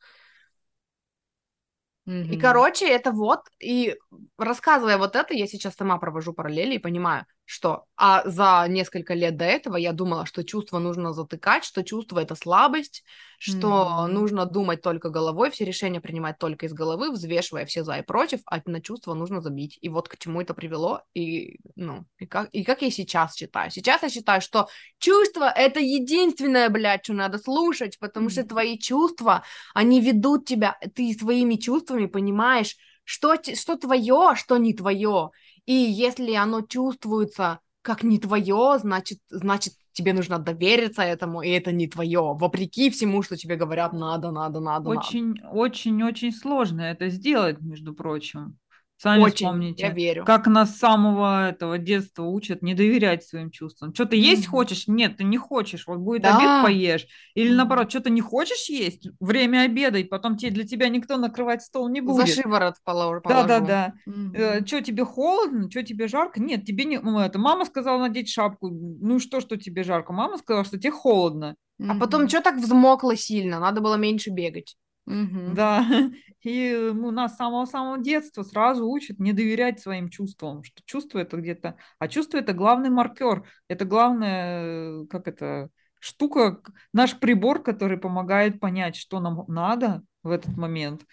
И, Мгм. короче, это вот, и рассказывая вот это, я сейчас сама провожу параллели и понимаю, что а за несколько лет до этого я думала, что чувство нужно затыкать, что чувство это слабость, что Мгм. нужно думать только головой, все решения принимать только из головы, взвешивая все за и против, а на чувство нужно забить. И вот к чему это привело, и, ну, и как, и как я сейчас считаю. Сейчас я считаю, что чувство это единственное, блядь, что надо слушать, потому что Мгм. твои чувства, они ведут тебя, ты своими чувствами понимаешь, что, что твое, а что не твое. И если оно чувствуется как не твое, значит, значит, тебе нужно довериться этому, и это не твое, вопреки всему, что тебе говорят, надо, надо, надо, надо. Очень, очень, очень сложно это сделать, между прочим. Сами Очень, я вспомните, верю. как нас с самого этого детства учат не доверять своим чувствам. Что ты есть хочешь? Нет, ты не хочешь. Вот будет Да. обед, поешь. Или наоборот, что ты не хочешь есть? Время обеда, и потом тебе, для тебя никто накрывать стол не За будет. шиворот Да, да, положу. да. Мгм. Что тебе холодно, что тебе жарко? Нет, тебе не. ну, Это мама сказала надеть шапку. Ну что, что тебе жарко? Мама сказала, что тебе холодно. А потом, что так взмокло сильно? Надо было меньше бегать. Мгм. Да, <laughs> и ну, нас с самого-самого детства сразу учат не доверять своим чувствам, что чувство это где-то, а чувство это главный маркер, это главная, э, как это, штука, наш прибор, который помогает понять, что нам надо в этот момент,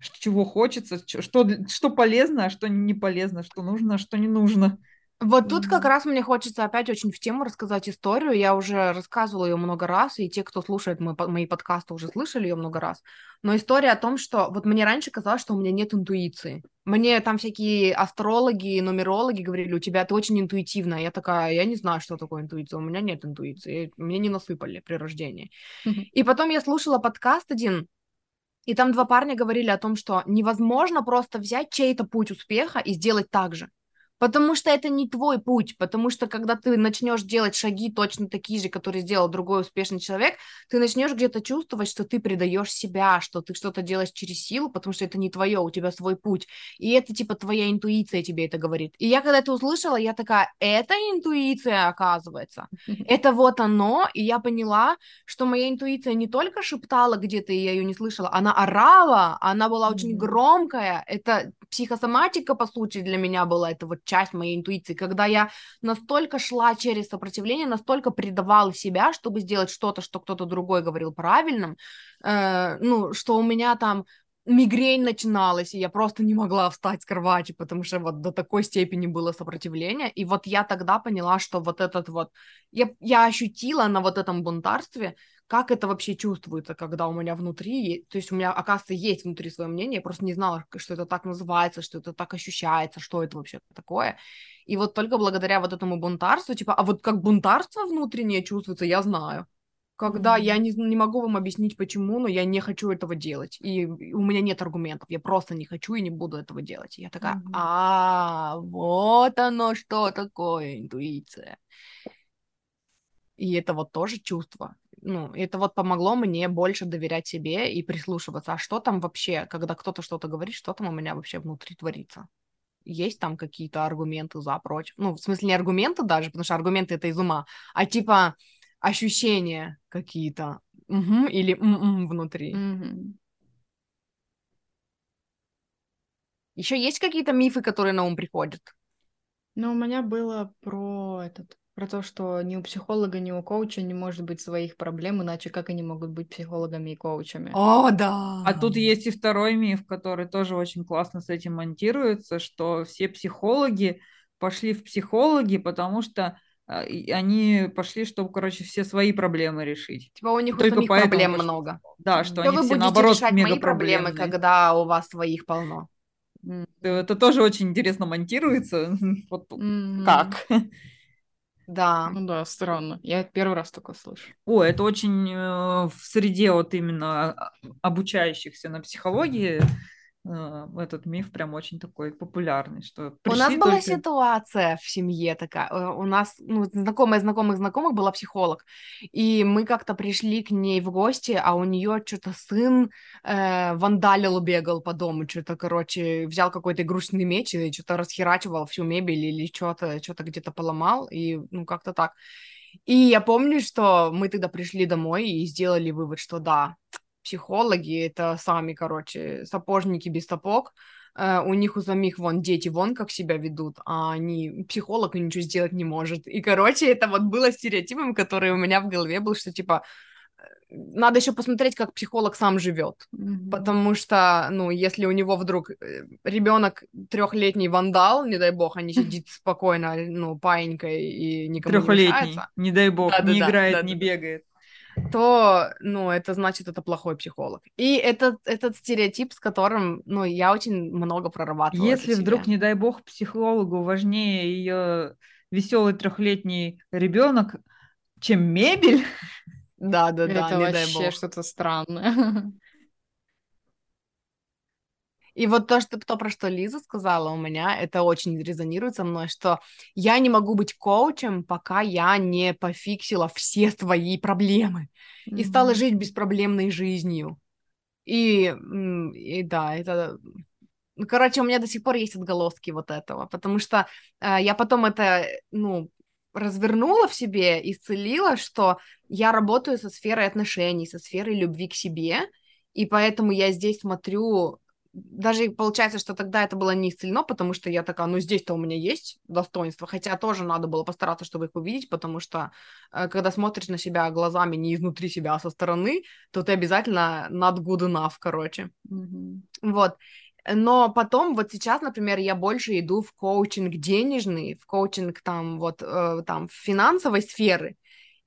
чего хочется, что, что полезно, а что не полезно, что нужно, а что не нужно. Вот тут как раз мне хочется опять очень в тему рассказать историю. Я уже рассказывала ее много раз, и те, кто слушает по- мои подкасты, уже слышали ее много раз. Но история о том, что вот мне раньше казалось, что у меня нет интуиции. Мне там всякие астрологи, нумерологи говорили, у тебя ты очень интуитивная. Я такая, я не знаю, что такое интуиция, у меня нет интуиции, мне не насыпали при рождении. И потом я слушала подкаст один, и там два парня говорили о том, что невозможно просто взять чей-то путь успеха и сделать так же. Потому что это не твой путь, потому что когда ты начнешь делать шаги точно такие же, которые сделал другой успешный человек, ты начнешь где-то чувствовать, что ты предаешь себя, что ты что-то делаешь через силу, потому что это не твое, у тебя свой путь. И это типа твоя интуиция тебе это говорит. И я когда это услышала, я такая, это интуиция, оказывается. <laughs> Это вот оно, и я поняла, что моя интуиция не только шептала где-то, и я ее не слышала, она орала, она была очень громкая. Это психосоматика, по сути, для меня была, это вот часть моей интуиции, когда я настолько шла через сопротивление, настолько предавала себя, чтобы сделать что-то, что кто-то другой говорил правильным, э, ну, что у меня там мигрень начиналась, и я просто не могла встать с кровати, потому что вот до такой степени было сопротивление. И вот я тогда поняла, что вот этот вот... Я, я ощутила на вот этом бунтарстве, как это вообще чувствуется, когда у меня внутри, то есть у меня, оказывается, есть внутри свое мнение, я просто не знала, что это так называется, что это так ощущается, что это вообще такое. И вот только благодаря вот этому бунтарству, типа, а вот как бунтарство внутреннее чувствуется, я знаю. Когда я не, не могу вам объяснить, почему, но я не хочу этого делать. И у меня нет аргументов. Я просто не хочу и не буду этого делать. И я такая, mm-hmm. а, вот оно что такое интуиция. И это вот тоже чувство ну, это вот помогло мне больше доверять себе и прислушиваться, а что там вообще, когда кто-то что-то говорит, что там у меня вообще внутри творится. Есть там какие-то аргументы за, против? Ну, в смысле, не аргументы даже, потому что аргументы это из ума, а типа ощущения какие-то угу, или м-м внутри. Mm-hmm. Еще есть какие-то мифы, которые на ум приходят? Ну, у меня было про этот про то, что ни у психолога, ни у коуча не может быть своих проблем, иначе как они могут быть психологами и коучами? О, да! А тут есть и второй миф, который тоже очень классно с этим монтируется, что все психологи пошли в психологи, потому что а, они пошли, чтобы, короче, все свои проблемы решить. Типа у них Только у самих проблем пошли. много. Да, что, что они вы все будете наоборот решать мои проблемы, когда у вас своих полно. Это тоже очень интересно монтируется. <laughs> Вот mm-hmm. как? Да. Ну да, странно. Я первый раз такое слышу. О, это очень э, в среде вот именно а, обучающихся на психологии Э, этот миф прям очень такой популярный, что У нас была только... ситуация в семье такая, э, у нас ну, знакомая знакомых знакомых была психолог, и мы как-то пришли к ней в гости, а у нее что-то сын э, вандалил, бегал по дому, что-то, короче, взял какой-то игрушечный меч и что-то расхерачивал всю мебель или что-то, что-то где-то поломал, и ну как-то так. И я помню, что мы тогда пришли домой и сделали вывод, что да, психологи, это сами, короче, сапожники без сапог, Uh, у них у самих вон дети вон как себя ведут, а они психолог ничего сделать не может. И, короче, это вот было стереотипом, который у меня в голове был, что типа э, надо еще посмотреть, как психолог сам живет, mm-hmm. потому что, ну, если у него вдруг э, ребенок трехлетний вандал, не дай бог, они сидит <laughs> спокойно, ну, паинькой и никому не мешается. не дай бог, да, не да, играет, да, не бегает то, ну, это значит, это плохой психолог. И этот, этот стереотип, с которым, ну, я очень много прорабатывала. Если вдруг, не дай бог, психологу важнее ее веселый трехлетний ребенок, чем мебель. Да, да, <laughs> да. Это вообще что-то странное. <laughs> И вот то, что, то, про что Лиза сказала у меня, это очень резонирует со мной, что я не могу быть коучем, пока я не пофиксила все свои проблемы mm-hmm. и стала жить беспроблемной жизнью. И, и да, это... Ну, короче, у меня до сих пор есть отголоски вот этого, потому что э, я потом это, ну, развернула в себе, исцелила, что я работаю со сферой отношений, со сферой любви к себе, и поэтому я здесь смотрю даже получается, что тогда это было не исцелено, потому что я такая, ну здесь-то у меня есть достоинства, хотя тоже надо было постараться, чтобы их увидеть, потому что э, когда смотришь на себя глазами не изнутри себя, а со стороны, то ты обязательно not good enough, короче. Mm-hmm. Вот. Но потом, вот сейчас, например, я больше иду в коучинг денежный, в коучинг там вот э, там финансовой сферы,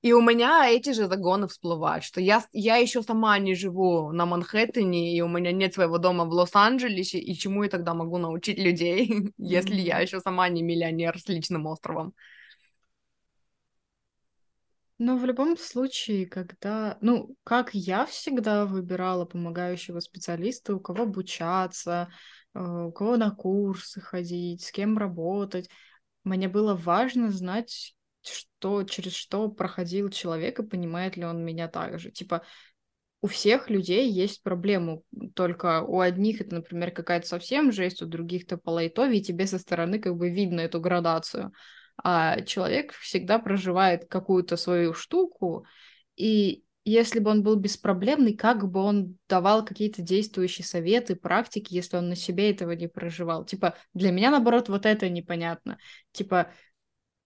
и у меня эти же загоны всплывают, что я, я еще сама не живу на Манхэттене, и у меня нет своего дома в Лос-Анджелесе, и чему я тогда могу научить людей, <laughs> если я еще сама не миллионер с личным островом? Ну, в любом случае, когда... Ну, как я всегда выбирала помогающего специалиста, у кого обучаться, э, у кого на курсы ходить, с кем работать. Мне было важно знать, что, через что проходил человек и понимает ли он меня так же. Типа, у всех людей есть проблемы, только у одних это, например, какая-то совсем жесть, у других-то по лайтове, и тебе со стороны как бы видно эту градацию. А человек всегда проживает какую-то свою штуку, и если бы он был беспроблемный, как бы он давал какие-то действующие советы, практики, если он на себе этого не проживал. Типа, для меня, наоборот, вот это непонятно. Типа,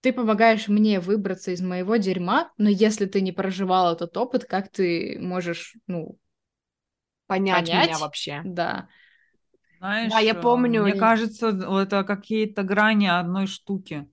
ты помогаешь мне выбраться из моего дерьма, но если ты не проживал этот опыт, как ты можешь, ну, понять, понять? меня вообще? Да. Знаешь, да, я помню. Мне кажется, это какие-то грани одной штуки.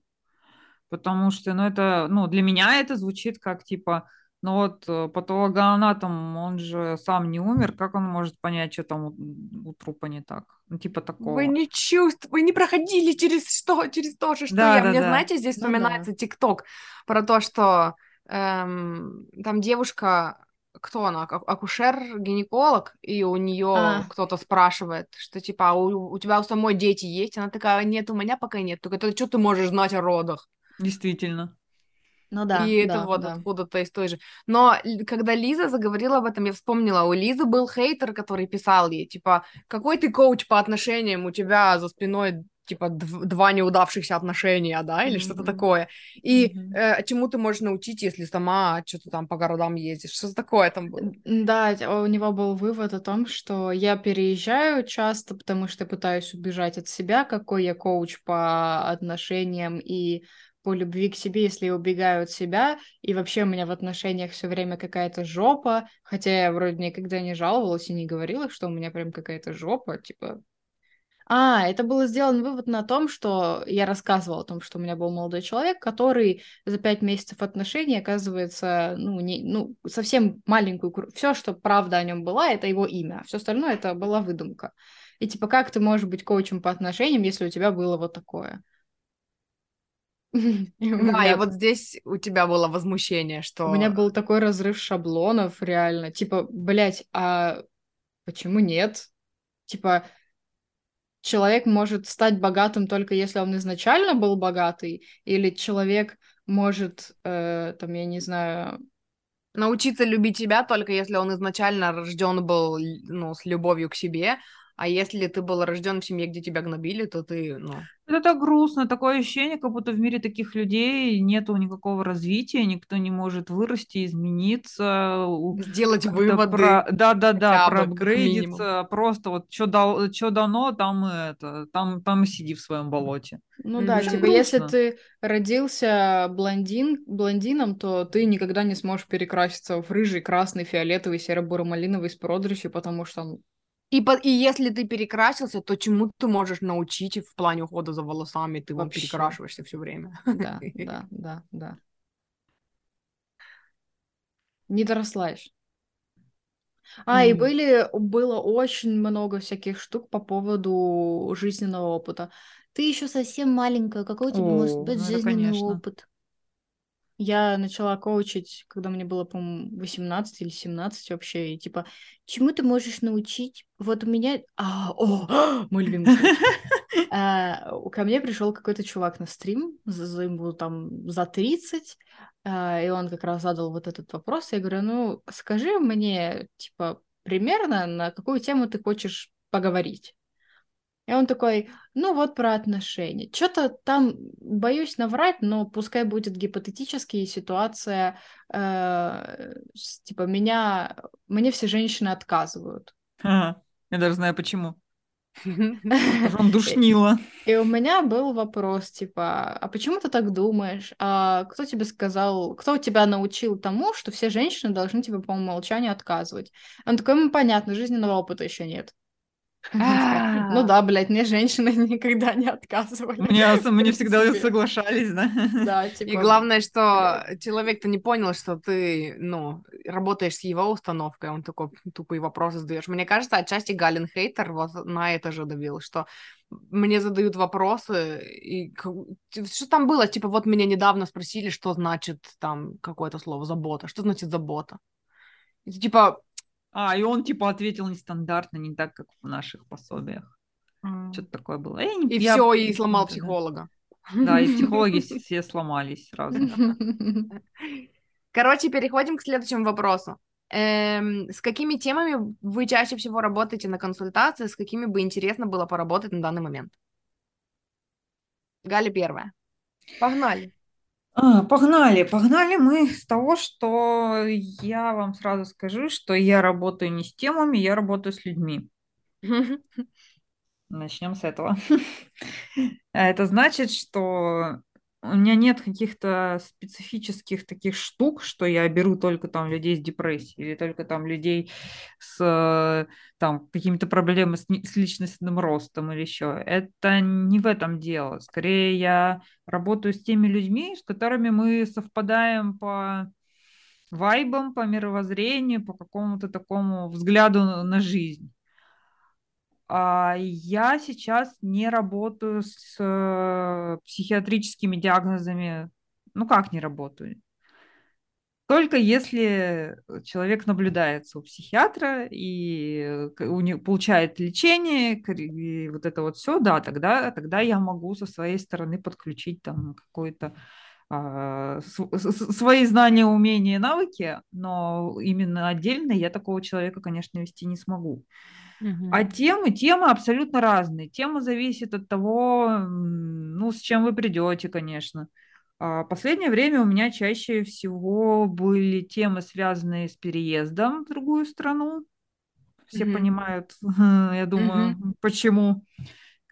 Потому что, ну, это, ну, для меня это звучит как, типа, ну вот э, патологоанатом, он же сам не умер, как он может понять, что там у, у трупа не так? Ну, типа такого. Вы не чувствуете, вы не проходили через что, через то же, что да, я. Да, Мне, да. знаете, здесь ну, вспоминается ТикТок да. про то, что эм, там девушка, кто она, акушер, гинеколог, и у нее а. кто-то спрашивает, что типа, а у, у тебя у самой дети есть? Она такая, нет, у меня пока нет. Только это что ты можешь знать о родах? Действительно. Ну да. И да, это вот да. откуда-то из той же. Но когда Лиза заговорила об этом, я вспомнила, у Лизы был хейтер, который писал ей, типа, какой ты коуч по отношениям, у тебя за спиной типа два неудавшихся отношения, да, или mm-hmm. что-то такое. И mm-hmm. э, чему ты можешь научить, если сама что-то там по городам ездишь? Что такое там было? Да, у него был вывод о том, что я переезжаю часто, потому что пытаюсь убежать от себя, какой я коуч по отношениям и по любви к себе, если я убегаю от себя, и вообще у меня в отношениях все время какая-то жопа, хотя я вроде никогда не жаловалась и не говорила, что у меня прям какая-то жопа, типа... А, это было сделан вывод на том, что я рассказывала о том, что у меня был молодой человек, который за пять месяцев отношений, оказывается, ну, не, ну совсем маленькую... Все, что правда о нем была, это его имя, а все остальное это была выдумка. И типа, как ты можешь быть коучем по отношениям, если у тебя было вот такое? <laughs> Да, и вот здесь у тебя было возмущение, что... У меня был такой разрыв шаблонов, реально. Типа, блядь, а почему нет? Типа, человек может стать богатым только если он изначально был богатый, или человек может, э, там, я не знаю... Научиться любить себя только если он изначально рожден был, ну, с любовью к себе, а если ты был рожден в семье, где тебя гнобили, то ты, ну... Это так грустно, такое ощущение, как будто в мире таких людей нету никакого развития, никто не может вырасти, измениться. Сделать выводы. Про... Да, да, да, проапгрейдиться. Просто вот что дал, что дано, там и это, там, там и сиди в своем болоте. Ну mm-hmm. да, типа, грустно. если ты родился блондин, блондином, то ты никогда не сможешь перекраситься в рыжий, красный, фиолетовый, серо-буро-малиновый с продрысью, потому что и, по, и если ты перекрасился, то чему ты можешь научить в плане ухода за волосами? Ты Вообще. вот перекрашиваешься все время. <laughs> Да, да, да, да. Не дорослаешь. А, mm. и были, было очень много всяких штук по поводу жизненного опыта. Ты еще совсем маленькая, какой у тебя О, может быть ну жизненный опыт? Я начала коучить, когда мне было, по-моему, 18 или 17 вообще, и типа, чему ты можешь научить? Вот у меня... А, о, <gasps> мой любимый <laughs> а, Ко мне пришел какой-то чувак на стрим, за, ему там за 30, а, и он как раз задал вот этот вопрос. Я говорю, ну, скажи мне, типа, примерно на какую тему ты хочешь поговорить? И он такой, ну вот про отношения. Что-то там боюсь наврать, но пускай будет гипотетически ситуация, э, типа меня, мне все женщины отказывают. Ага, я даже знаю почему. Он <laughs> душнило. И у меня был вопрос, типа, а почему ты так думаешь? А кто тебе сказал, кто тебя научил тому, что все женщины должны тебе по умолчанию отказывать? Он такой, ну, понятно, жизненного опыта еще нет. Ну да, блядь, мне женщины <laughs> никогда не отказывали. Мне, <laughs> всегда соглашались, да? Да, <laughs> типа... И главное, что человек-то не понял, что ты, ну, работаешь с его установкой, он такой тупые вопросы задаешь. Мне кажется, отчасти Галин Хейтер вот на это же давил, что мне задают вопросы, и что там было? Типа, вот меня недавно спросили, что значит там какое-то слово забота. Что значит забота? И, типа, а, и он типа ответил нестандартно, не так, как в наших пособиях. Что-то такое было. Я не, и я... все, и сломал психолога. Да, и <laughs> психологи все сломались сразу. Короче, переходим к следующему вопросу. Эм, с какими темами вы чаще всего работаете на консультации, с какими бы интересно было поработать на данный момент? Галя первая. Погнали. А, погнали, погнали мы с того, что я вам сразу скажу, что я работаю не с темами, я работаю с людьми. <laughs> Начнем с этого. <laughs> Это значит, что у меня нет каких-то специфических таких штук, что я беру только там людей с депрессией или только там людей с там какими-то проблемами с, с личностным ростом или еще. Это не в этом дело. Скорее я работаю с теми людьми, с которыми мы совпадаем по вайбам, по мировоззрению, по какому-то такому взгляду на жизнь. А, я сейчас не работаю с э, психиатрическими диагнозами. Ну как не работаю? Только если человек наблюдается у психиатра и у него получает лечение, и вот это вот все, да, тогда, тогда я могу со своей стороны подключить там какой-то а, свои знания, умения, навыки, но именно отдельно я такого человека, конечно, вести не смогу. А темы, темы абсолютно разные. Тема зависит от того, ну, с чем вы придете, конечно. А последнее время у меня чаще всего были темы, связанные с переездом в другую страну. Все mm-hmm. понимают, <laughs> я думаю, mm-hmm. почему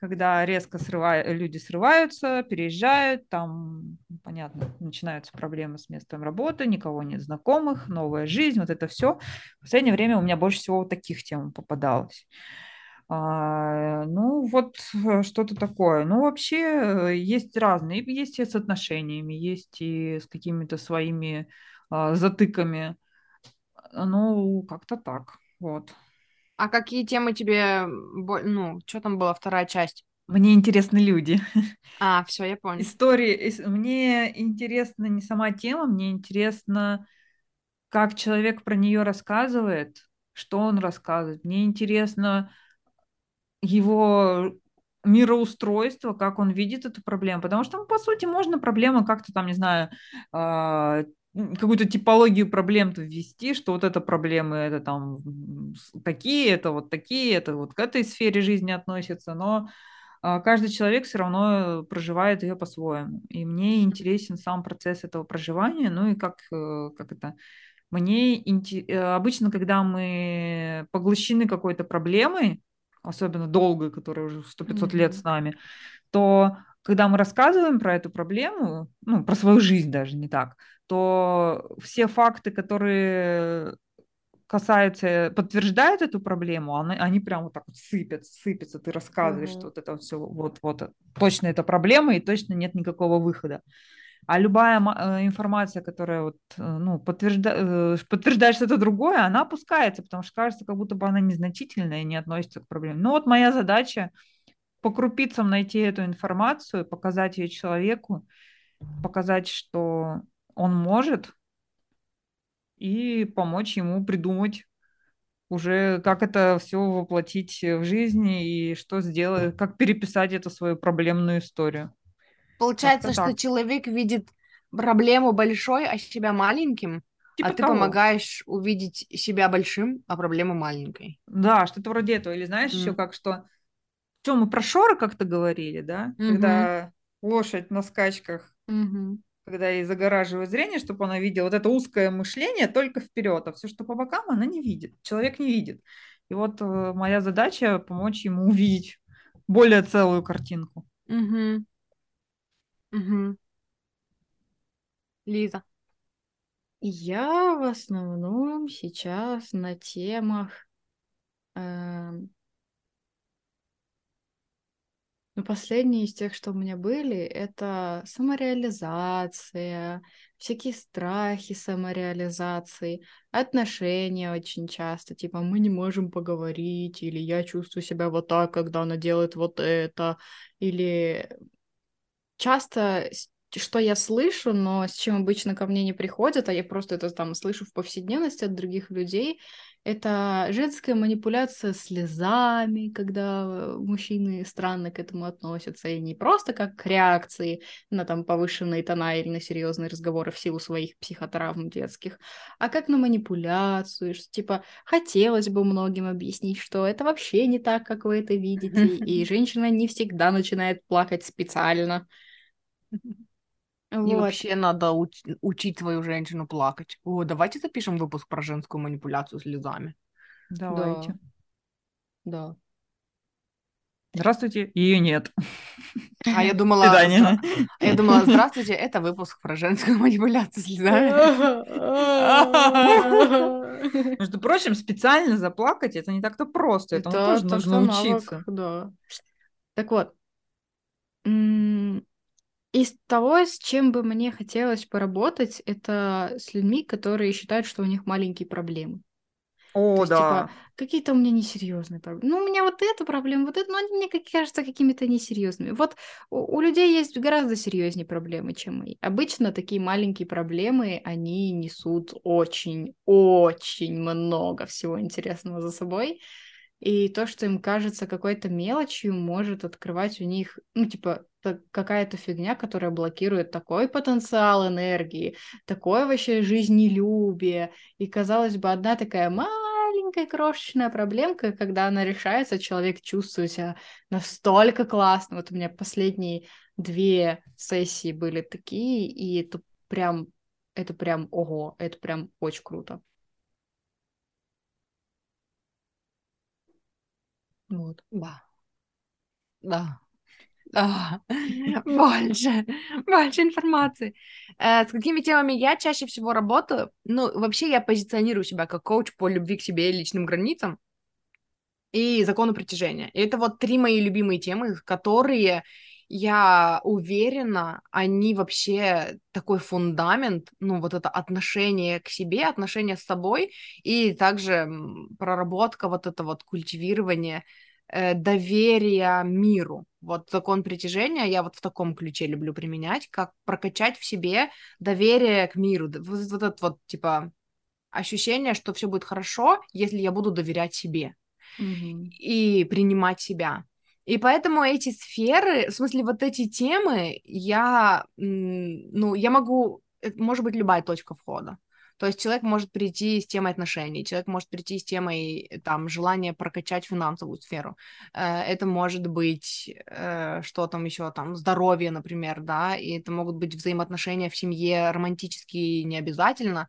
когда резко срывают, люди срываются, переезжают, там, понятно, начинаются проблемы с местом работы, никого нет знакомых, новая жизнь, вот это все. В последнее время у меня больше всего таких тем попадалось. А, ну, вот э, что-то такое. Ну, вообще э, есть разные. Есть и с отношениями, есть и с какими-то своими а, затыками. Ну, как-то так. Вот. А какие темы тебе, ну, что там была вторая часть? Мне интересны люди. <laughs> А, все, я понял. Истории. Мне интересна не сама тема, мне интересно, как человек про нее рассказывает, что он рассказывает. Мне интересно его мироустройство, как он видит эту проблему. Потому что, ну, по сути, можно проблему как-то там, не знаю, а, какую-то типологию проблем ввести, что вот это проблемы, это там такие, это вот такие, это вот к этой сфере жизни относится, но а, каждый человек все равно проживает ее по-своему. И мне интересен сам процесс этого проживания, ну и как, э, как это... Мне э, обычно, когда мы поглощены какой-то проблемой, особенно долгой, которая уже 100-500 mm-hmm. лет с нами, то когда мы рассказываем про эту проблему, ну, про свою жизнь даже не так, то все факты, которые касаются, подтверждают эту проблему, они, они прям вот так вот сыпят, сыпятся, ты рассказываешь, mm-hmm. что вот это все, вот, вот, точно это проблема, и точно нет никакого выхода. А любая э, информация, которая вот, э, ну, подтвержда... Э, подтверждает что-то другое, она опускается, потому что кажется, как будто бы она незначительная и не относится к проблеме. Ну вот моя задача по крупицам найти эту информацию, показать ее человеку, показать, что он может, и помочь ему придумать уже, как это все воплотить в жизнь и что сделать, как переписать эту свою проблемную историю. Получается, что человек видит проблему большой, а себя маленьким, типа а ты того. помогаешь увидеть себя большим, а проблему маленькой. Да, что-то вроде этого. Или знаешь, mm. еще как что... Что мы про шоры как-то говорили, да? Mm-hmm. Когда лошадь на скачках mm-hmm когда ей загораживают зрение, чтобы она видела вот это узкое мышление только вперед, а все, что по бокам, она не видит, человек не видит. И вот э, моя задача помочь ему <laughs> увидеть более целую картинку. Угу. Угу. Лиза. Я в основном сейчас на темах э, ну, последние из тех, что у меня были, это самореализация, всякие страхи самореализации, отношения очень часто, типа мы не можем поговорить, или я чувствую себя вот так, когда она делает вот это, или часто что я слышу, но с чем обычно ко мне не приходят, а я просто это там слышу в повседневности от других людей, это женская манипуляция слезами, когда мужчины странно к этому относятся, и не просто как к реакции на там повышенные тона или на серьезные разговоры в силу своих психотравм детских, а как на манипуляцию, что типа хотелось бы многим объяснить, что это вообще не так, как вы это видите, <laughs> и женщина не всегда начинает плакать специально. <laughs> И вот. вообще надо уч- учить твою женщину плакать. О, давайте запишем выпуск про женскую манипуляцию слезами. Давайте. Да. Здравствуйте, ее нет. А я думала, здра... а я думала, здравствуйте, это выпуск про женскую манипуляцию слезами. <laughs> Между прочим, специально заплакать это не так-то просто, этому тоже нужно учиться. Да. Так вот, из того, с чем бы мне хотелось поработать, это с людьми, которые считают, что у них маленькие проблемы. О, То есть, типа, да. Типа, какие-то у меня несерьезные проблемы. Ну, у меня вот эта проблема, вот это, но они мне как кажется какими-то несерьезными. Вот у, у людей есть гораздо серьезнее проблемы, чем мои. Обычно такие маленькие проблемы, они несут очень-очень много всего интересного за собой. И то, что им кажется какой-то мелочью, может открывать у них, ну, типа, какая-то фигня, которая блокирует такой потенциал энергии, такое вообще жизнелюбие. И, казалось бы, одна такая маленькая крошечная проблемка, когда она решается, человек чувствует себя настолько классно. Вот у меня последние две сессии были такие, и это прям, это прям, ого, это прям очень круто. Вот. Да. Да. Да. <laughs> Больше, <laughs> больше информации. Э, с какими темами я чаще всего работаю? Ну, вообще я позиционирую себя как коуч по любви к себе и личным границам и закону притяжения. И это вот три мои любимые темы, которые я уверена, они вообще такой фундамент, ну, вот это отношение к себе, отношение с собой, и также проработка, вот это вот культивирование э, доверия миру. Вот закон притяжения я вот в таком ключе люблю применять, как прокачать в себе доверие к миру. Вот, вот это вот, типа, ощущение, что все будет хорошо, если я буду доверять себе mm-hmm. и принимать себя. И поэтому эти сферы, в смысле, вот эти темы, я, ну, я могу, может быть любая точка входа. То есть человек может прийти с темой отношений, человек может прийти с темой там желания прокачать финансовую сферу. Э, это может быть э, что там еще там здоровье, например, да, и это могут быть взаимоотношения в семье романтические не обязательно.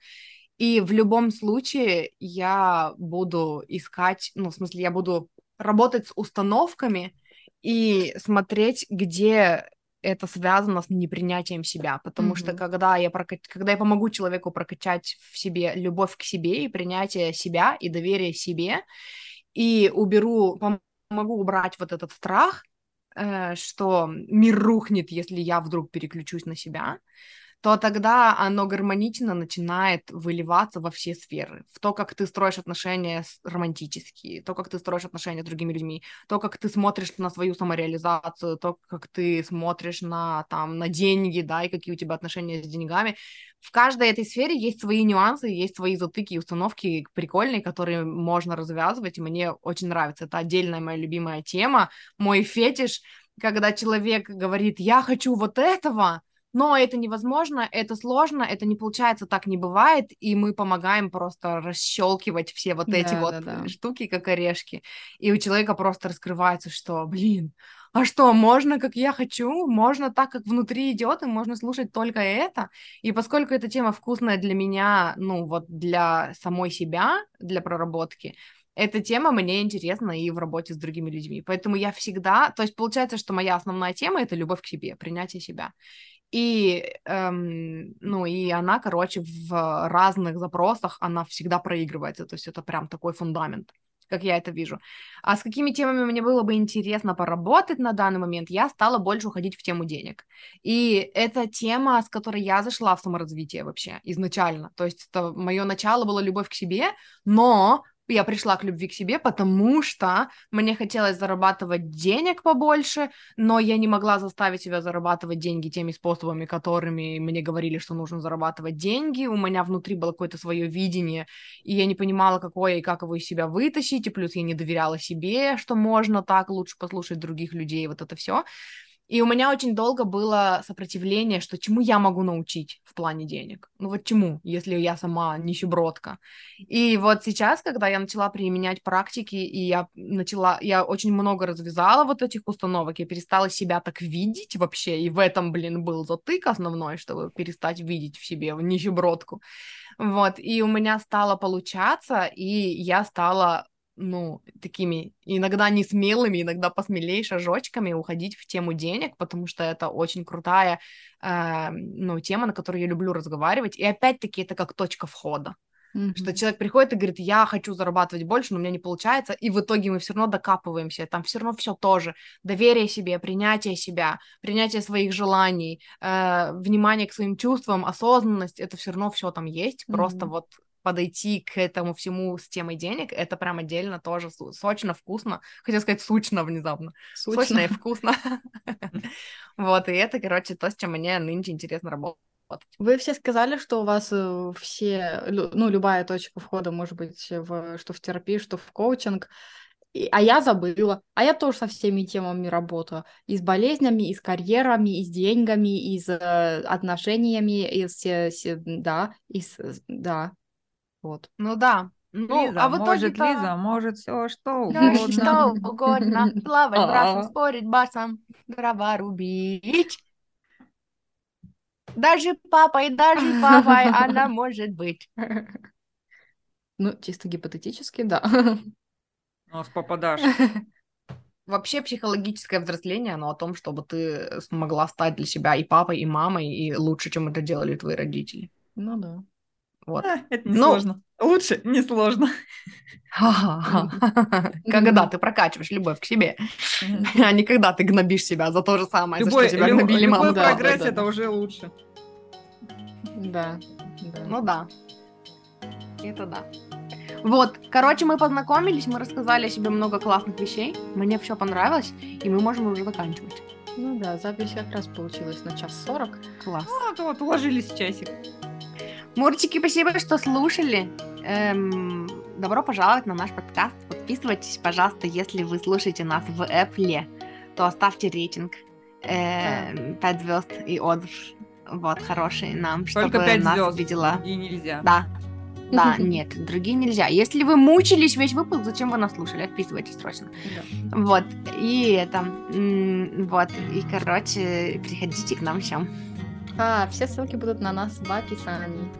И в любом случае я буду искать, ну, в смысле, я буду работать с установками и смотреть, где это связано с непринятием себя, потому mm-hmm. что когда я прока... когда я помогу человеку прокачать в себе любовь к себе и принятие себя и доверие себе, и уберу, помогу убрать вот этот страх, э, что мир рухнет, если я вдруг переключусь на себя, то тогда оно гармонично начинает выливаться во все сферы. В то, как ты строишь отношения романтические, то, как ты строишь отношения с другими людьми, то, как ты смотришь на свою самореализацию, то, как ты смотришь на, там, на деньги, да, и какие у тебя отношения с деньгами. В каждой этой сфере есть свои нюансы, есть свои затыки и установки прикольные, которые можно развязывать, и мне очень нравится. Это отдельная моя любимая тема, мой фетиш, когда человек говорит, я хочу вот этого, но это невозможно, это сложно, это не получается, так не бывает, и мы помогаем просто расщелкивать все вот эти да, вот да, да. штуки, как орешки, и у человека просто раскрывается, что, блин, а что, можно, как я хочу, можно так, как внутри идет, и можно слушать только это. И поскольку эта тема вкусная для меня, ну вот для самой себя, для проработки, эта тема мне интересна и в работе с другими людьми. Поэтому я всегда... То есть получается, что моя основная тема — это любовь к себе, принятие себя. И, эм, ну, и она, короче, в разных запросах, она всегда проигрывается, то есть это прям такой фундамент, как я это вижу. А с какими темами мне было бы интересно поработать на данный момент, я стала больше уходить в тему денег. И это тема, с которой я зашла в саморазвитие вообще изначально, то есть это мое начало было любовь к себе, но я пришла к любви к себе, потому что мне хотелось зарабатывать денег побольше, но я не могла заставить себя зарабатывать деньги теми способами, которыми мне говорили, что нужно зарабатывать деньги. У меня внутри было какое-то свое видение, и я не понимала, какое и как его из себя вытащить, и плюс я не доверяла себе, что можно так лучше послушать других людей, вот это все. И у меня очень долго было сопротивление, что чему я могу научить в плане денег. Ну вот чему, если я сама нищебродка. И вот сейчас, когда я начала применять практики, и я начала, я очень много развязала вот этих установок, я перестала себя так видеть вообще, и в этом, блин, был затык основной, чтобы перестать видеть в себе нищебродку. Вот, и у меня стало получаться, и я стала ну, такими иногда не смелыми, иногда посмелее шажочками уходить в тему денег, потому что это очень крутая, э, ну, тема, на которую я люблю разговаривать. И опять-таки это как точка входа. Mm-hmm. Что человек приходит и говорит, я хочу зарабатывать больше, но у меня не получается, и в итоге мы все равно докапываемся, там все равно все тоже, доверие себе, принятие себя, принятие своих желаний, э, внимание к своим чувствам, осознанность, это все равно все там есть, mm-hmm. просто вот подойти к этому всему с темой денег, это прям отдельно тоже сочно, вкусно. Хотел сказать сучно внезапно. Сучно, сочно и вкусно. <laughs> Вот, и это, короче, то, с чем мне нынче интересно работать. Вы все сказали, что у вас э, все, ну, любая точка входа может быть в, что в терапию, что в коучинг. И, а я забыла. А я тоже со всеми темами работаю. И с болезнями, и с карьерами, и с деньгами, и с э, отношениями, и с, с да, и с, да. Вот. Ну да. Ну, Лиза, а в может, итоге Лиза, может все что угодно. Что угодно. <laughs> Плавать брасом, спорить басом, дрова рубить. Даже папой, даже <laughs> папой она может быть. Ну, чисто гипотетически, да. Ну, попадашь. <laughs> Вообще психологическое взросление, оно о том, чтобы ты смогла стать для себя и папой, и мамой, и лучше, чем это делали твои родители. Ну да. Вот. А, это не ну, сложно. Лучше не сложно. Когда ты прокачиваешь любовь к себе, а не когда ты гнобишь себя за то же самое, за что тебя гнобили мама. Любой прогресс — это уже лучше. Да. Ну да. Это да. Вот, короче, мы познакомились, мы рассказали о себе много классных вещей, мне все понравилось, и мы можем уже заканчивать. Ну да, запись как раз получилась на час сорок. Класс. Вот, вот, уложились в часик. Мурчики, спасибо, что слушали. Эм, добро пожаловать на наш подкаст. Подписывайтесь, пожалуйста, если вы слушаете нас в Apple, то оставьте рейтинг. Э, 5 звезд и отзыв. Вот, хороший нам, Только чтобы 5 нас звезд. видела. И нельзя. Да. <laughs> Да, нет, другие нельзя. Если вы мучились весь выпуск, зачем вы нас слушали? Отписывайтесь срочно. Да. Вот, и это, вот, и, короче, приходите к нам еще. А, все ссылки будут на нас в описании.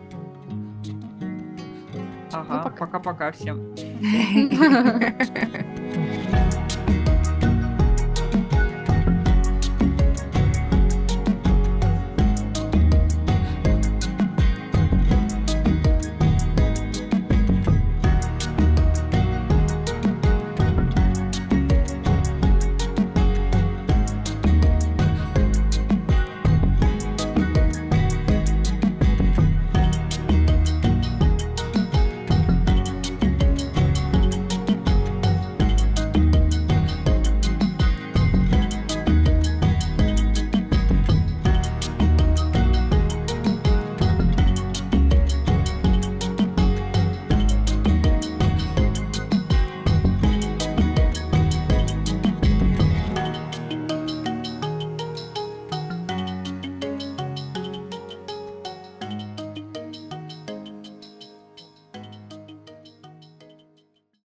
Ага, ну, пока-пока всем. <laughs>